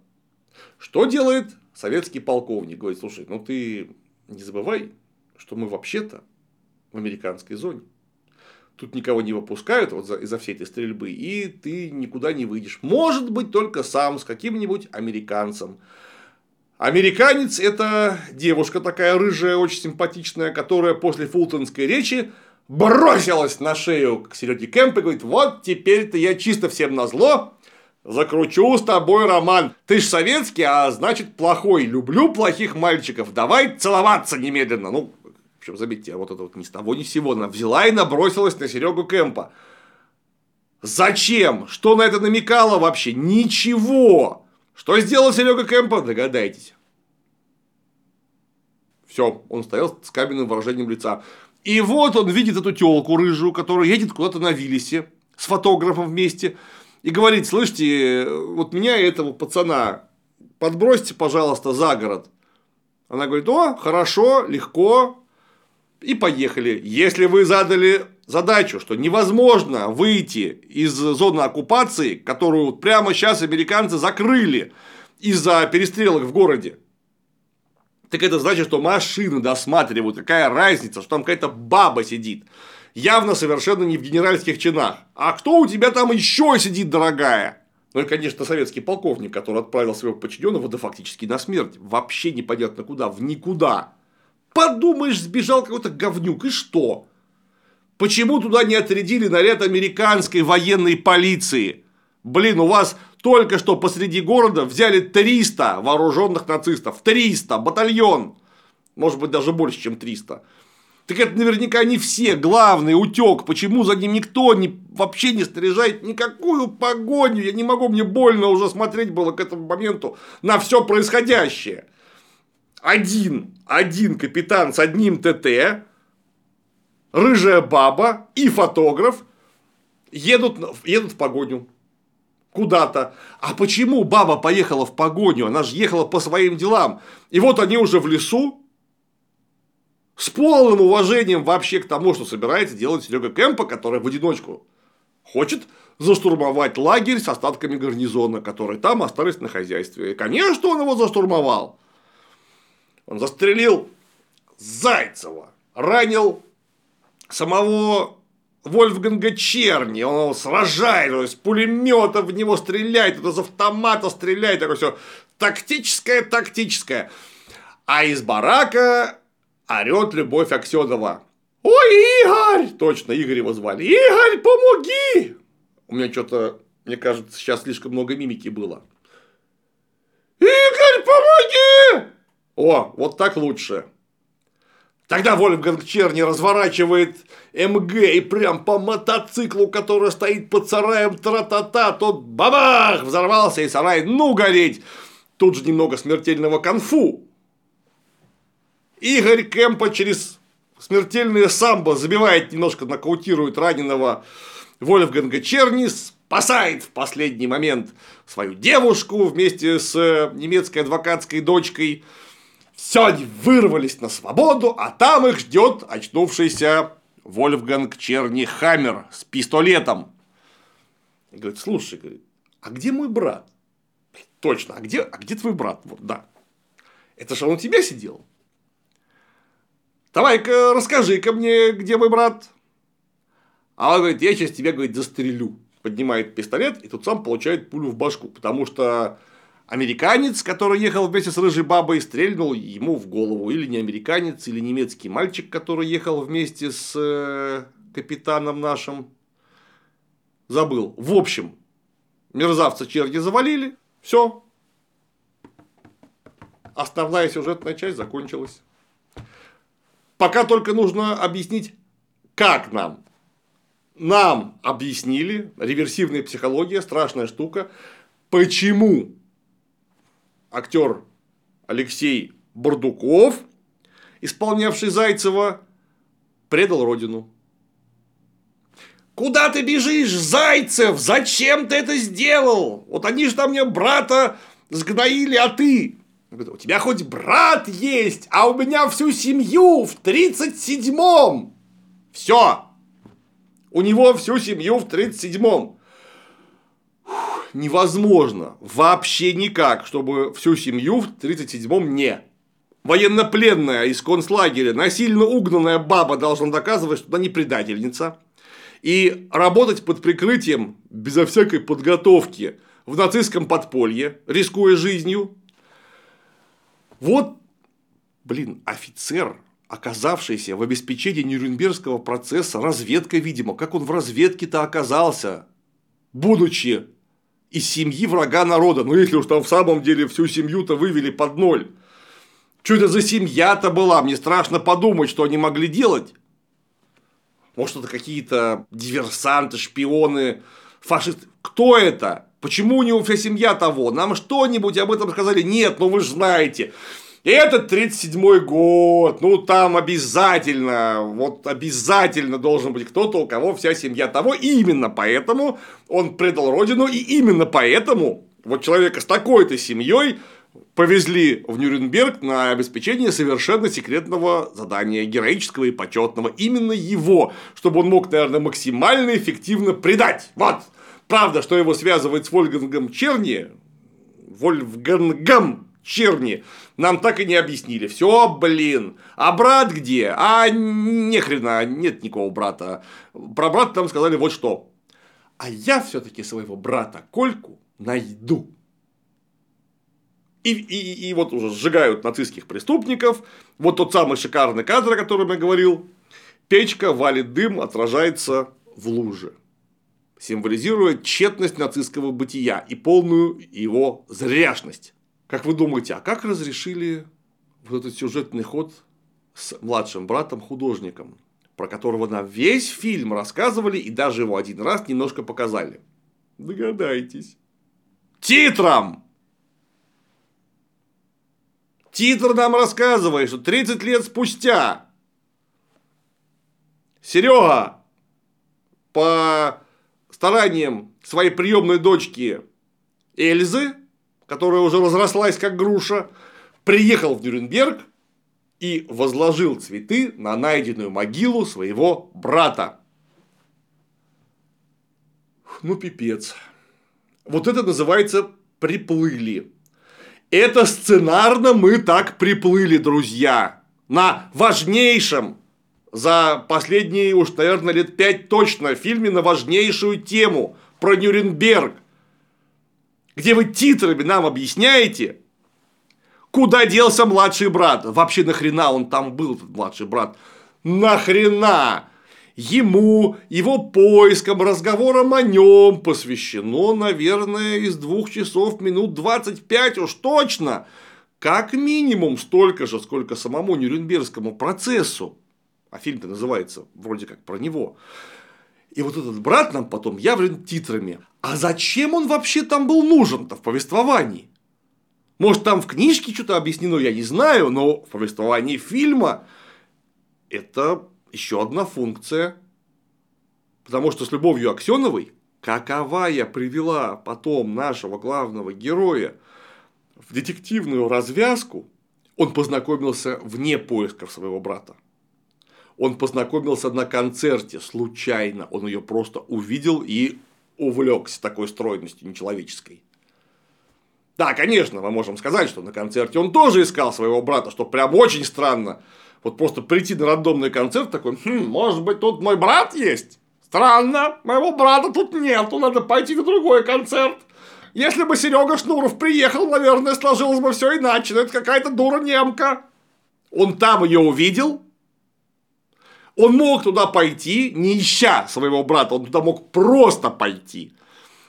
[SPEAKER 1] Что делает советский полковник? Говорит, слушай, ну ты не забывай, что мы вообще-то в американской зоне. Тут никого не выпускают вот из-за всей этой стрельбы, и ты никуда не выйдешь. Может быть, только сам с каким-нибудь американцем. Американец – это девушка такая рыжая, очень симпатичная, которая после фултонской речи бросилась на шею к Сереге Кэмп и говорит, вот теперь-то я чисто всем на зло Закручу с тобой роман. Ты ж советский, а значит плохой. Люблю плохих мальчиков. Давай целоваться немедленно. Ну, в общем, заметьте, вот это вот ни с того ни с сего. Она взяла и набросилась на Серегу Кэмпа. Зачем? Что на это намекало вообще? Ничего. Что сделал Серега Кэмпа? Догадайтесь. Все, он стоял с каменным выражением лица. И вот он видит эту телку рыжую, которая едет куда-то на Виллисе с фотографом вместе и говорит, слышите, вот меня и этого пацана подбросьте, пожалуйста, за город. Она говорит, о, хорошо, легко, и поехали. Если вы задали задачу, что невозможно выйти из зоны оккупации, которую прямо сейчас американцы закрыли из-за перестрелок в городе. Так это значит, что машины досматривают, какая разница, что там какая-то баба сидит. Явно совершенно не в генеральских чинах. А кто у тебя там еще сидит, дорогая? Ну и, конечно, советский полковник, который отправил своего подчиненного, да фактически на смерть. Вообще непонятно куда, в никуда. Подумаешь, сбежал какой-то говнюк, и что? Почему туда не отрядили наряд американской военной полиции? Блин, у вас только что посреди города взяли 300 вооруженных нацистов. 300, батальон. Может быть, даже больше, чем 300. Так это наверняка не все. Главный утек. Почему за ним никто не, вообще не снаряжает никакую погоню? Я не могу, мне больно уже смотреть было к этому моменту на все происходящее. Один, один капитан с одним ТТ, рыжая баба и фотограф едут, едут в погоню куда-то. А почему баба поехала в погоню? Она же ехала по своим делам. И вот они уже в лесу, с полным уважением вообще к тому, что собирается делать Серега Кэмпа, который в одиночку хочет заштурмовать лагерь с остатками гарнизона, которые там остались на хозяйстве. И, конечно, он его заштурмовал. Он застрелил Зайцева, ранил самого Вольфганга Черни, он его сражает, он из пулемета в него стреляет, это из автомата стреляет, такое все тактическое, тактическое. А из барака орет Любовь Аксенова. Ой, Игорь! Точно, Игорь его звали. Игорь, помоги! У меня что-то, мне кажется, сейчас слишком много мимики было. Игорь, помоги! О, вот так лучше. Тогда Вольфганг Черни разворачивает МГ и прям по мотоциклу, который стоит под сараем, тра-та-та, тот бабах, взорвался и сарай, ну гореть. Тут же немного смертельного конфу. Игорь Кемпа через смертельное самбо забивает немножко, нокаутирует раненого Вольфганга Черни, спасает в последний момент свою девушку вместе с немецкой адвокатской дочкой – все, они вырвались на свободу, а там их ждет очнувшийся Вольфганг Черни Хаммер с пистолетом. И говорит, слушай, говорит, а где мой брат? Точно, а где, а где твой брат? Вот, да. Это же он у тебя сидел? Давай-ка расскажи-ка мне, где мой брат. А он говорит, я сейчас тебя, говорит, застрелю. Поднимает пистолет, и тут сам получает пулю в башку, потому что Американец, который ехал вместе с рыжей бабой, стрельнул ему в голову. Или не американец, или немецкий мальчик, который ехал вместе с э, капитаном нашим. Забыл. В общем, мерзавца черги завалили. Все. Основная сюжетная часть закончилась. Пока только нужно объяснить, как нам. Нам объяснили, реверсивная психология, страшная штука, почему актер Алексей Бурдуков, исполнявший Зайцева, предал родину. Куда ты бежишь, Зайцев? Зачем ты это сделал? Вот они же там мне брата сгноили, а ты? У тебя хоть брат есть, а у меня всю семью в 37-м. Все. У него всю семью в 37-м невозможно вообще никак, чтобы всю семью в 37-м не. Военнопленная из концлагеря, насильно угнанная баба должна доказывать, что она не предательница. И работать под прикрытием, безо всякой подготовки, в нацистском подполье, рискуя жизнью. Вот, блин, офицер, оказавшийся в обеспечении Нюрнбергского процесса, разведка, видимо, как он в разведке-то оказался, будучи из семьи врага народа. Ну, если уж там в самом деле всю семью-то вывели под ноль. Что это за семья-то была? Мне страшно подумать, что они могли делать. Может, это какие-то диверсанты, шпионы, фашисты. Кто это? Почему у него вся семья того? Нам что-нибудь об этом сказали? Нет, ну вы же знаете. Это 37-й год, ну там обязательно, вот обязательно должен быть кто-то, у кого вся семья того. И именно поэтому он предал родину, и именно поэтому вот человека с такой-то семьей повезли в Нюрнберг на обеспечение совершенно секретного задания, героического и почетного. Именно его, чтобы он мог, наверное, максимально эффективно предать. Вот. Правда, что его связывает с Вольгангом Черни, Вольфгангом Черни, нам так и не объяснили. Все, блин. А брат где? А ни хрена, нет никакого брата. Про брата там сказали вот что. А я все-таки своего брата Кольку найду. И, и, и вот уже сжигают нацистских преступников. Вот тот самый шикарный кадр, о котором я говорил. Печка валит дым, отражается в луже. Символизируя тщетность нацистского бытия и полную его зряшность. Как вы думаете, а как разрешили вот этот сюжетный ход с младшим братом-художником, про которого нам весь фильм рассказывали и даже его один раз немножко показали? Догадайтесь. Титром! Титр нам рассказывает, что 30 лет спустя Серега по стараниям своей приемной дочки Эльзы которая уже разрослась как груша, приехал в Нюрнберг и возложил цветы на найденную могилу своего брата. Ну, пипец. Вот это называется приплыли. Это сценарно мы так приплыли, друзья. На важнейшем за последние уж, наверное, лет пять точно фильме на важнейшую тему про Нюрнберг где вы титрами нам объясняете, куда делся младший брат. Вообще нахрена он там был, этот младший брат? Нахрена? Ему, его поискам, разговорам о нем посвящено, наверное, из двух часов минут 25 уж точно. Как минимум столько же, сколько самому Нюрнбергскому процессу. А фильм-то называется вроде как про него. И вот этот брат нам потом явлен титрами. А зачем он вообще там был нужен-то в повествовании? Может, там в книжке что-то объяснено, я не знаю, но в повествовании фильма это еще одна функция. Потому что с Любовью Аксеновой, каковая привела потом нашего главного героя в детективную развязку, он познакомился вне поисков своего брата. Он познакомился на концерте случайно, он ее просто увидел и увлекся такой стройностью нечеловеческой. Да, конечно, мы можем сказать, что на концерте он тоже искал своего брата, что прям очень странно. Вот просто прийти на рандомный концерт такой, хм, может быть, тут мой брат есть? Странно, моего брата тут нету, надо пойти на другой концерт. Если бы Серега Шнуров приехал, наверное, сложилось бы все иначе, но это какая-то дура немка. Он там ее увидел, он мог туда пойти, не ища своего брата, он туда мог просто пойти.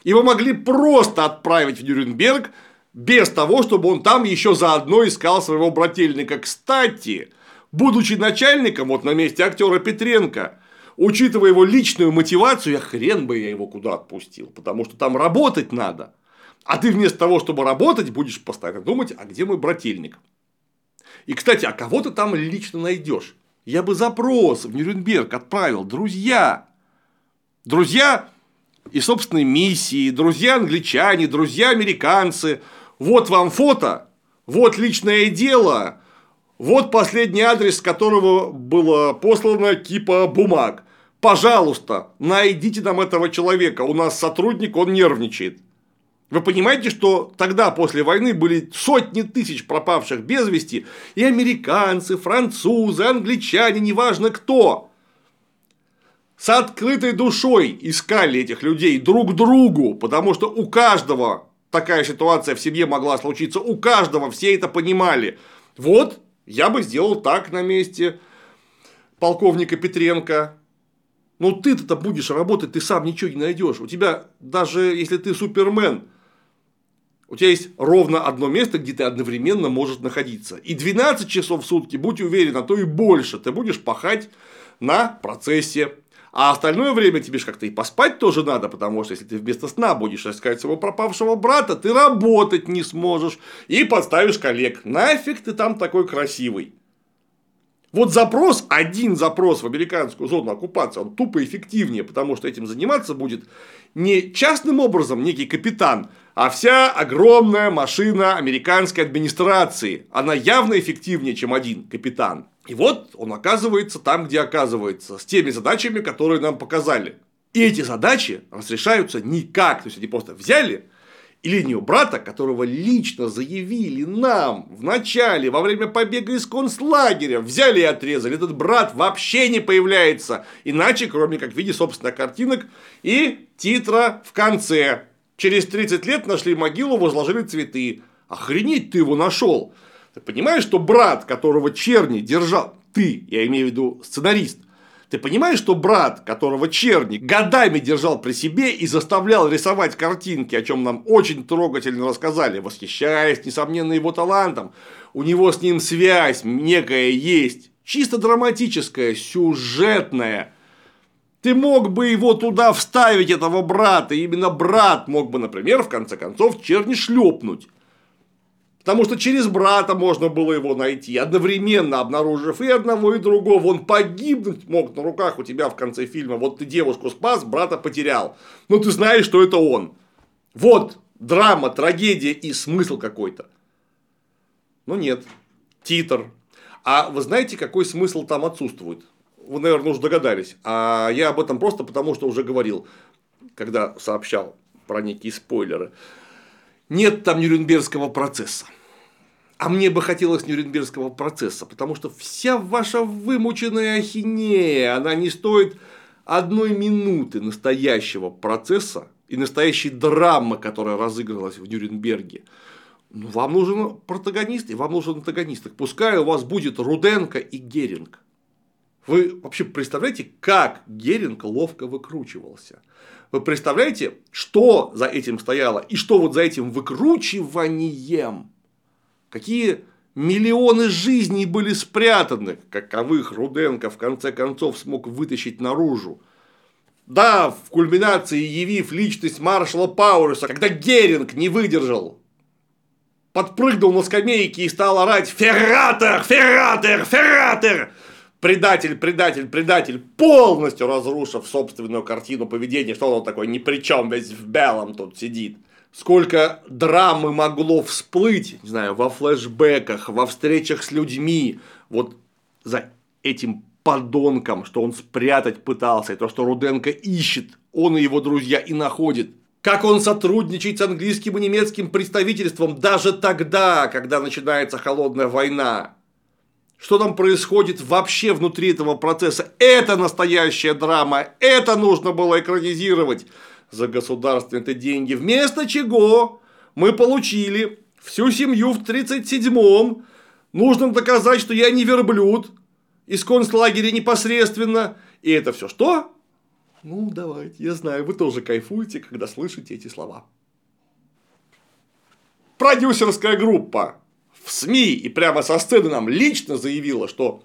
[SPEAKER 1] Его могли просто отправить в Нюрнберг без того, чтобы он там еще заодно искал своего брательника. Кстати, будучи начальником, вот на месте актера Петренко, учитывая его личную мотивацию, я хрен бы я его куда отпустил, потому что там работать надо. А ты вместо того, чтобы работать, будешь постоянно думать, а где мой брательник? И, кстати, а кого ты там лично найдешь? Я бы запрос в Нюрнберг отправил. Друзья. Друзья и собственной миссии, друзья англичане, друзья американцы. Вот вам фото, вот личное дело, вот последний адрес, с которого было послано кипа бумаг. Пожалуйста, найдите нам этого человека. У нас сотрудник, он нервничает. Вы понимаете, что тогда, после войны, были сотни тысяч пропавших без вести, и американцы, французы, англичане, неважно кто, с открытой душой искали этих людей друг другу, потому что у каждого такая ситуация в семье могла случиться, у каждого все это понимали. Вот, я бы сделал так на месте полковника Петренко, но ты-то будешь работать, ты сам ничего не найдешь. У тебя, даже если ты супермен, у тебя есть ровно одно место, где ты одновременно можешь находиться. И 12 часов в сутки, будь уверен, а то и больше, ты будешь пахать на процессе. А остальное время тебе же как-то и поспать тоже надо, потому что если ты вместо сна будешь искать своего пропавшего брата, ты работать не сможешь и подставишь коллег. Нафиг ты там такой красивый. Вот запрос, один запрос в американскую зону оккупации, он тупо эффективнее, потому что этим заниматься будет не частным образом некий капитан, а вся огромная машина американской администрации. Она явно эффективнее, чем один капитан. И вот он оказывается там, где оказывается, с теми задачами, которые нам показали. И эти задачи разрешаются никак. То есть они просто взяли и линию брата, которого лично заявили нам в начале, во время побега из концлагеря, взяли и отрезали. Этот брат вообще не появляется, иначе, кроме как в виде собственных картинок и титра в конце. Через 30 лет нашли могилу, возложили цветы. Охренеть ты его нашел. Ты понимаешь, что брат, которого Черни держал, ты, я имею в виду сценарист, ты понимаешь, что брат, которого Черни годами держал при себе и заставлял рисовать картинки, о чем нам очень трогательно рассказали, восхищаясь, несомненно, его талантом, у него с ним связь некая есть, чисто драматическая, сюжетная. Ты мог бы его туда вставить, этого брата, и именно брат мог бы, например, в конце концов, Черни шлепнуть. Потому что через брата можно было его найти, одновременно обнаружив и одного, и другого. Он погибнуть мог на руках у тебя в конце фильма. Вот ты девушку спас, брата потерял. Но ты знаешь, что это он. Вот драма, трагедия и смысл какой-то. Но нет. Титр. А вы знаете, какой смысл там отсутствует? Вы, наверное, уже догадались. А я об этом просто потому, что уже говорил, когда сообщал про некие спойлеры. Нет там Нюрнбергского процесса. А мне бы хотелось Нюрнбергского процесса, потому что вся ваша вымученная ахинея, она не стоит одной минуты настоящего процесса и настоящей драмы, которая разыгралась в Нюрнберге. Ну, вам нужен протагонист и вам нужен антагонист. Пускай у вас будет Руденко и Геринг. Вы вообще представляете, как Геринг ловко выкручивался? Вы представляете, что за этим стояло и что вот за этим выкручиванием? Какие миллионы жизней были спрятаны, каковых Руденко в конце концов смог вытащить наружу? Да, в кульминации явив личность маршала Пауэрса, когда Геринг не выдержал, подпрыгнул на скамейке и стал орать «Ферратер! Ферратер! Ферратер!» Предатель, предатель, предатель, полностью разрушив собственную картину поведения, что он такой ни при чем, весь в белом тут сидит. Сколько драмы могло всплыть, не знаю, во флешбеках, во встречах с людьми, вот за этим подонком, что он спрятать пытался, и то, что Руденко ищет, он и его друзья и находит. Как он сотрудничает с английским и немецким представительством даже тогда, когда начинается холодная война что там происходит вообще внутри этого процесса. Это настоящая драма, это нужно было экранизировать за государственные деньги. Вместо чего мы получили всю семью в 37-м. Нужно доказать, что я не верблюд из концлагеря непосредственно. И это все что? Ну, давайте, я знаю, вы тоже кайфуете, когда слышите эти слова. Продюсерская группа в СМИ и прямо со сцены нам лично заявила, что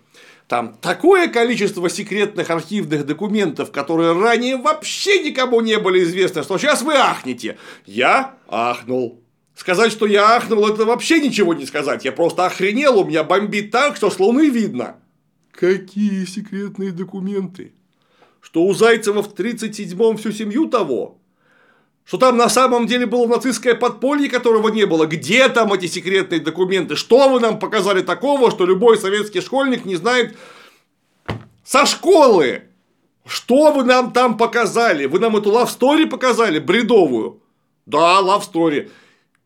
[SPEAKER 1] там такое количество секретных архивных документов, которые ранее вообще никому не были известны, что сейчас вы ахнете. Я ахнул. Сказать, что я ахнул, это вообще ничего не сказать. Я просто охренел, у меня бомбит так, что с Луны видно. Какие секретные документы? Что у Зайцева в 37-м всю семью того? Что там на самом деле было нацистское подполье, которого не было? Где там эти секретные документы? Что вы нам показали такого, что любой советский школьник не знает со школы? Что вы нам там показали? Вы нам эту story показали, бредовую? Да, story.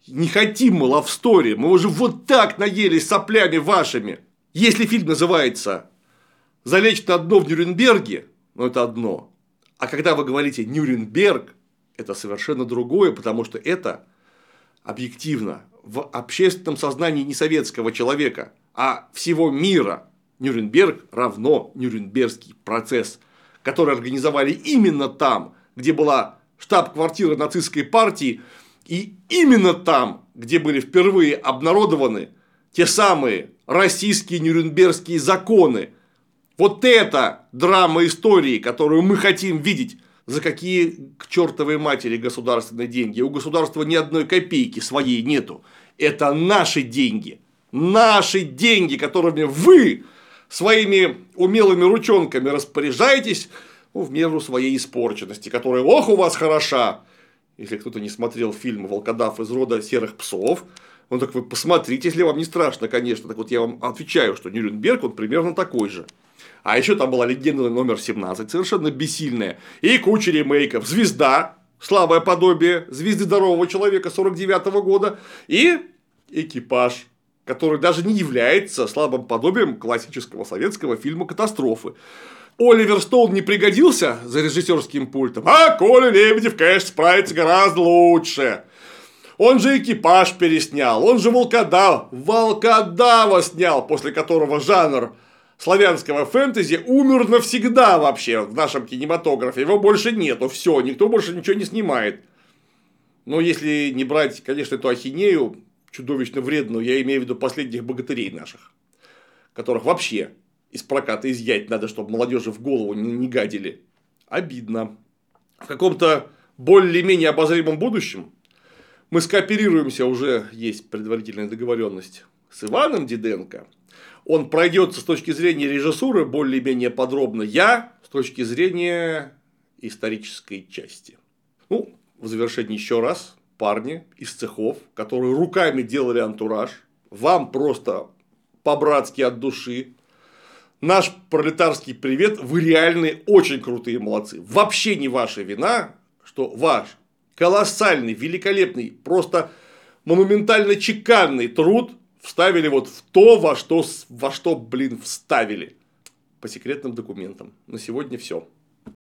[SPEAKER 1] Не хотим мы story. Мы уже вот так наелись соплями вашими. Если фильм называется «Залечь на дно в Нюрнберге», ну это одно. А когда вы говорите «Нюрнберг», это совершенно другое, потому что это объективно в общественном сознании не советского человека, а всего мира. Нюрнберг равно Нюрнбергский процесс, который организовали именно там, где была штаб-квартира нацистской партии, и именно там, где были впервые обнародованы те самые российские нюрнбергские законы. Вот это драма истории, которую мы хотим видеть за какие к чертовой матери государственные деньги. У государства ни одной копейки своей нету. Это наши деньги. Наши деньги, которыми вы своими умелыми ручонками распоряжаетесь ну, в меру своей испорченности, которая ох у вас хороша. Если кто-то не смотрел фильм «Волкодав из рода серых псов», ну так вы посмотрите, если вам не страшно, конечно. Так вот я вам отвечаю, что Нюрнберг, он примерно такой же. А еще там была легенда номер 17, совершенно бессильная. И куча ремейков. Звезда, слабое подобие звезды здорового человека 49 -го года. И экипаж, который даже не является слабым подобием классического советского фильма «Катастрофы». Оливер Стоун не пригодился за режиссерским пультом, а Коля Лебедев, конечно, справится гораздо лучше. Он же экипаж переснял, он же Волкодав, Волкодава снял, после которого жанр славянского фэнтези умер навсегда вообще в нашем кинематографе. Его больше нету, все, никто больше ничего не снимает. Но если не брать, конечно, эту ахинею, чудовищно вредную, я имею в виду последних богатырей наших, которых вообще из проката изъять надо, чтобы молодежи в голову не, не гадили. Обидно. В каком-то более-менее обозримом будущем мы скооперируемся, уже есть предварительная договоренность с Иваном Диденко. Он пройдется с точки зрения режиссуры более-менее подробно. Я с точки зрения исторической части. Ну, в завершении еще раз, парни из цехов, которые руками делали антураж, вам просто по-братски от души. Наш пролетарский привет, вы реальные очень крутые молодцы. Вообще не ваша вина, что ваш колоссальный, великолепный, просто монументально чеканный труд вставили вот в то, во что, во что, блин, вставили. По секретным документам. На сегодня все.